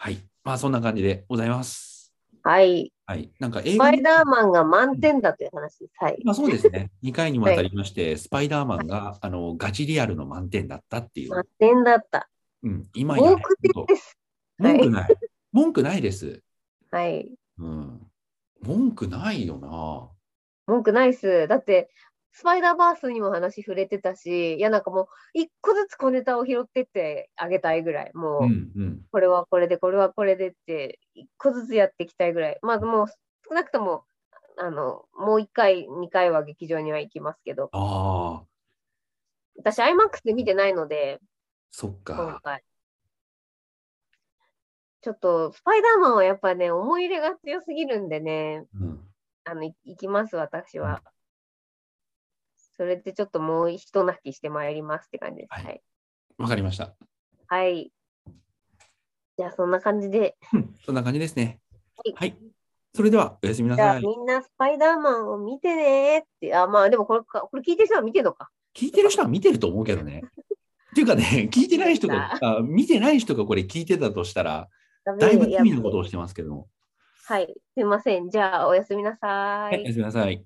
はい。まあそんな感じでございます。はい。はい。なんか映ス画にパイダーマンが満点だという話です。はい。まあそうですね。[laughs] 2回にわたりまして、スパイダーマンが、あのガチリアルの満点だったっていう。満点だった。うん、今や多く点です。文句ない。文句ないです。はい。うん。文句ないよな。文句ないっす。だって、スパイダーバースにも話触れてたし、いや、なんかもう、一個ずつ小ネタを拾ってってあげたいぐらい、もう、うんうん。これはこれで、これはこれでって、一個ずつやっていきたいぐらい。まあ、もう、少なくとも、あの、もう一回、二回は劇場には行きますけど、ああ、私、IMAX で見てないので、そっ今か。回。ちょっと、スパイダーマンはやっぱね、思い入れが強すぎるんでね、うん。あの、い行きます、私は。それでちょっともう一泣きしてまいりますって感じです。はいはい。わかりました。はい。じゃあ、そんな感じで。うんそんな感じですね。はいはい。それでは、おやすみなじゃあ、さい。みんなスパイダーマンを見てねーって。あ、まあ、でもこれか、これ聞いてる人は見てるのか。聞いてる人は見てると思うけどね。[laughs] っていうかね、聞いてない人が、あ見てない人がこれ聞いてたとしたら、だいぶや罪なことをしてますけども。はい。すいません。じゃあ、おやすみなさはい、おやすみなさい。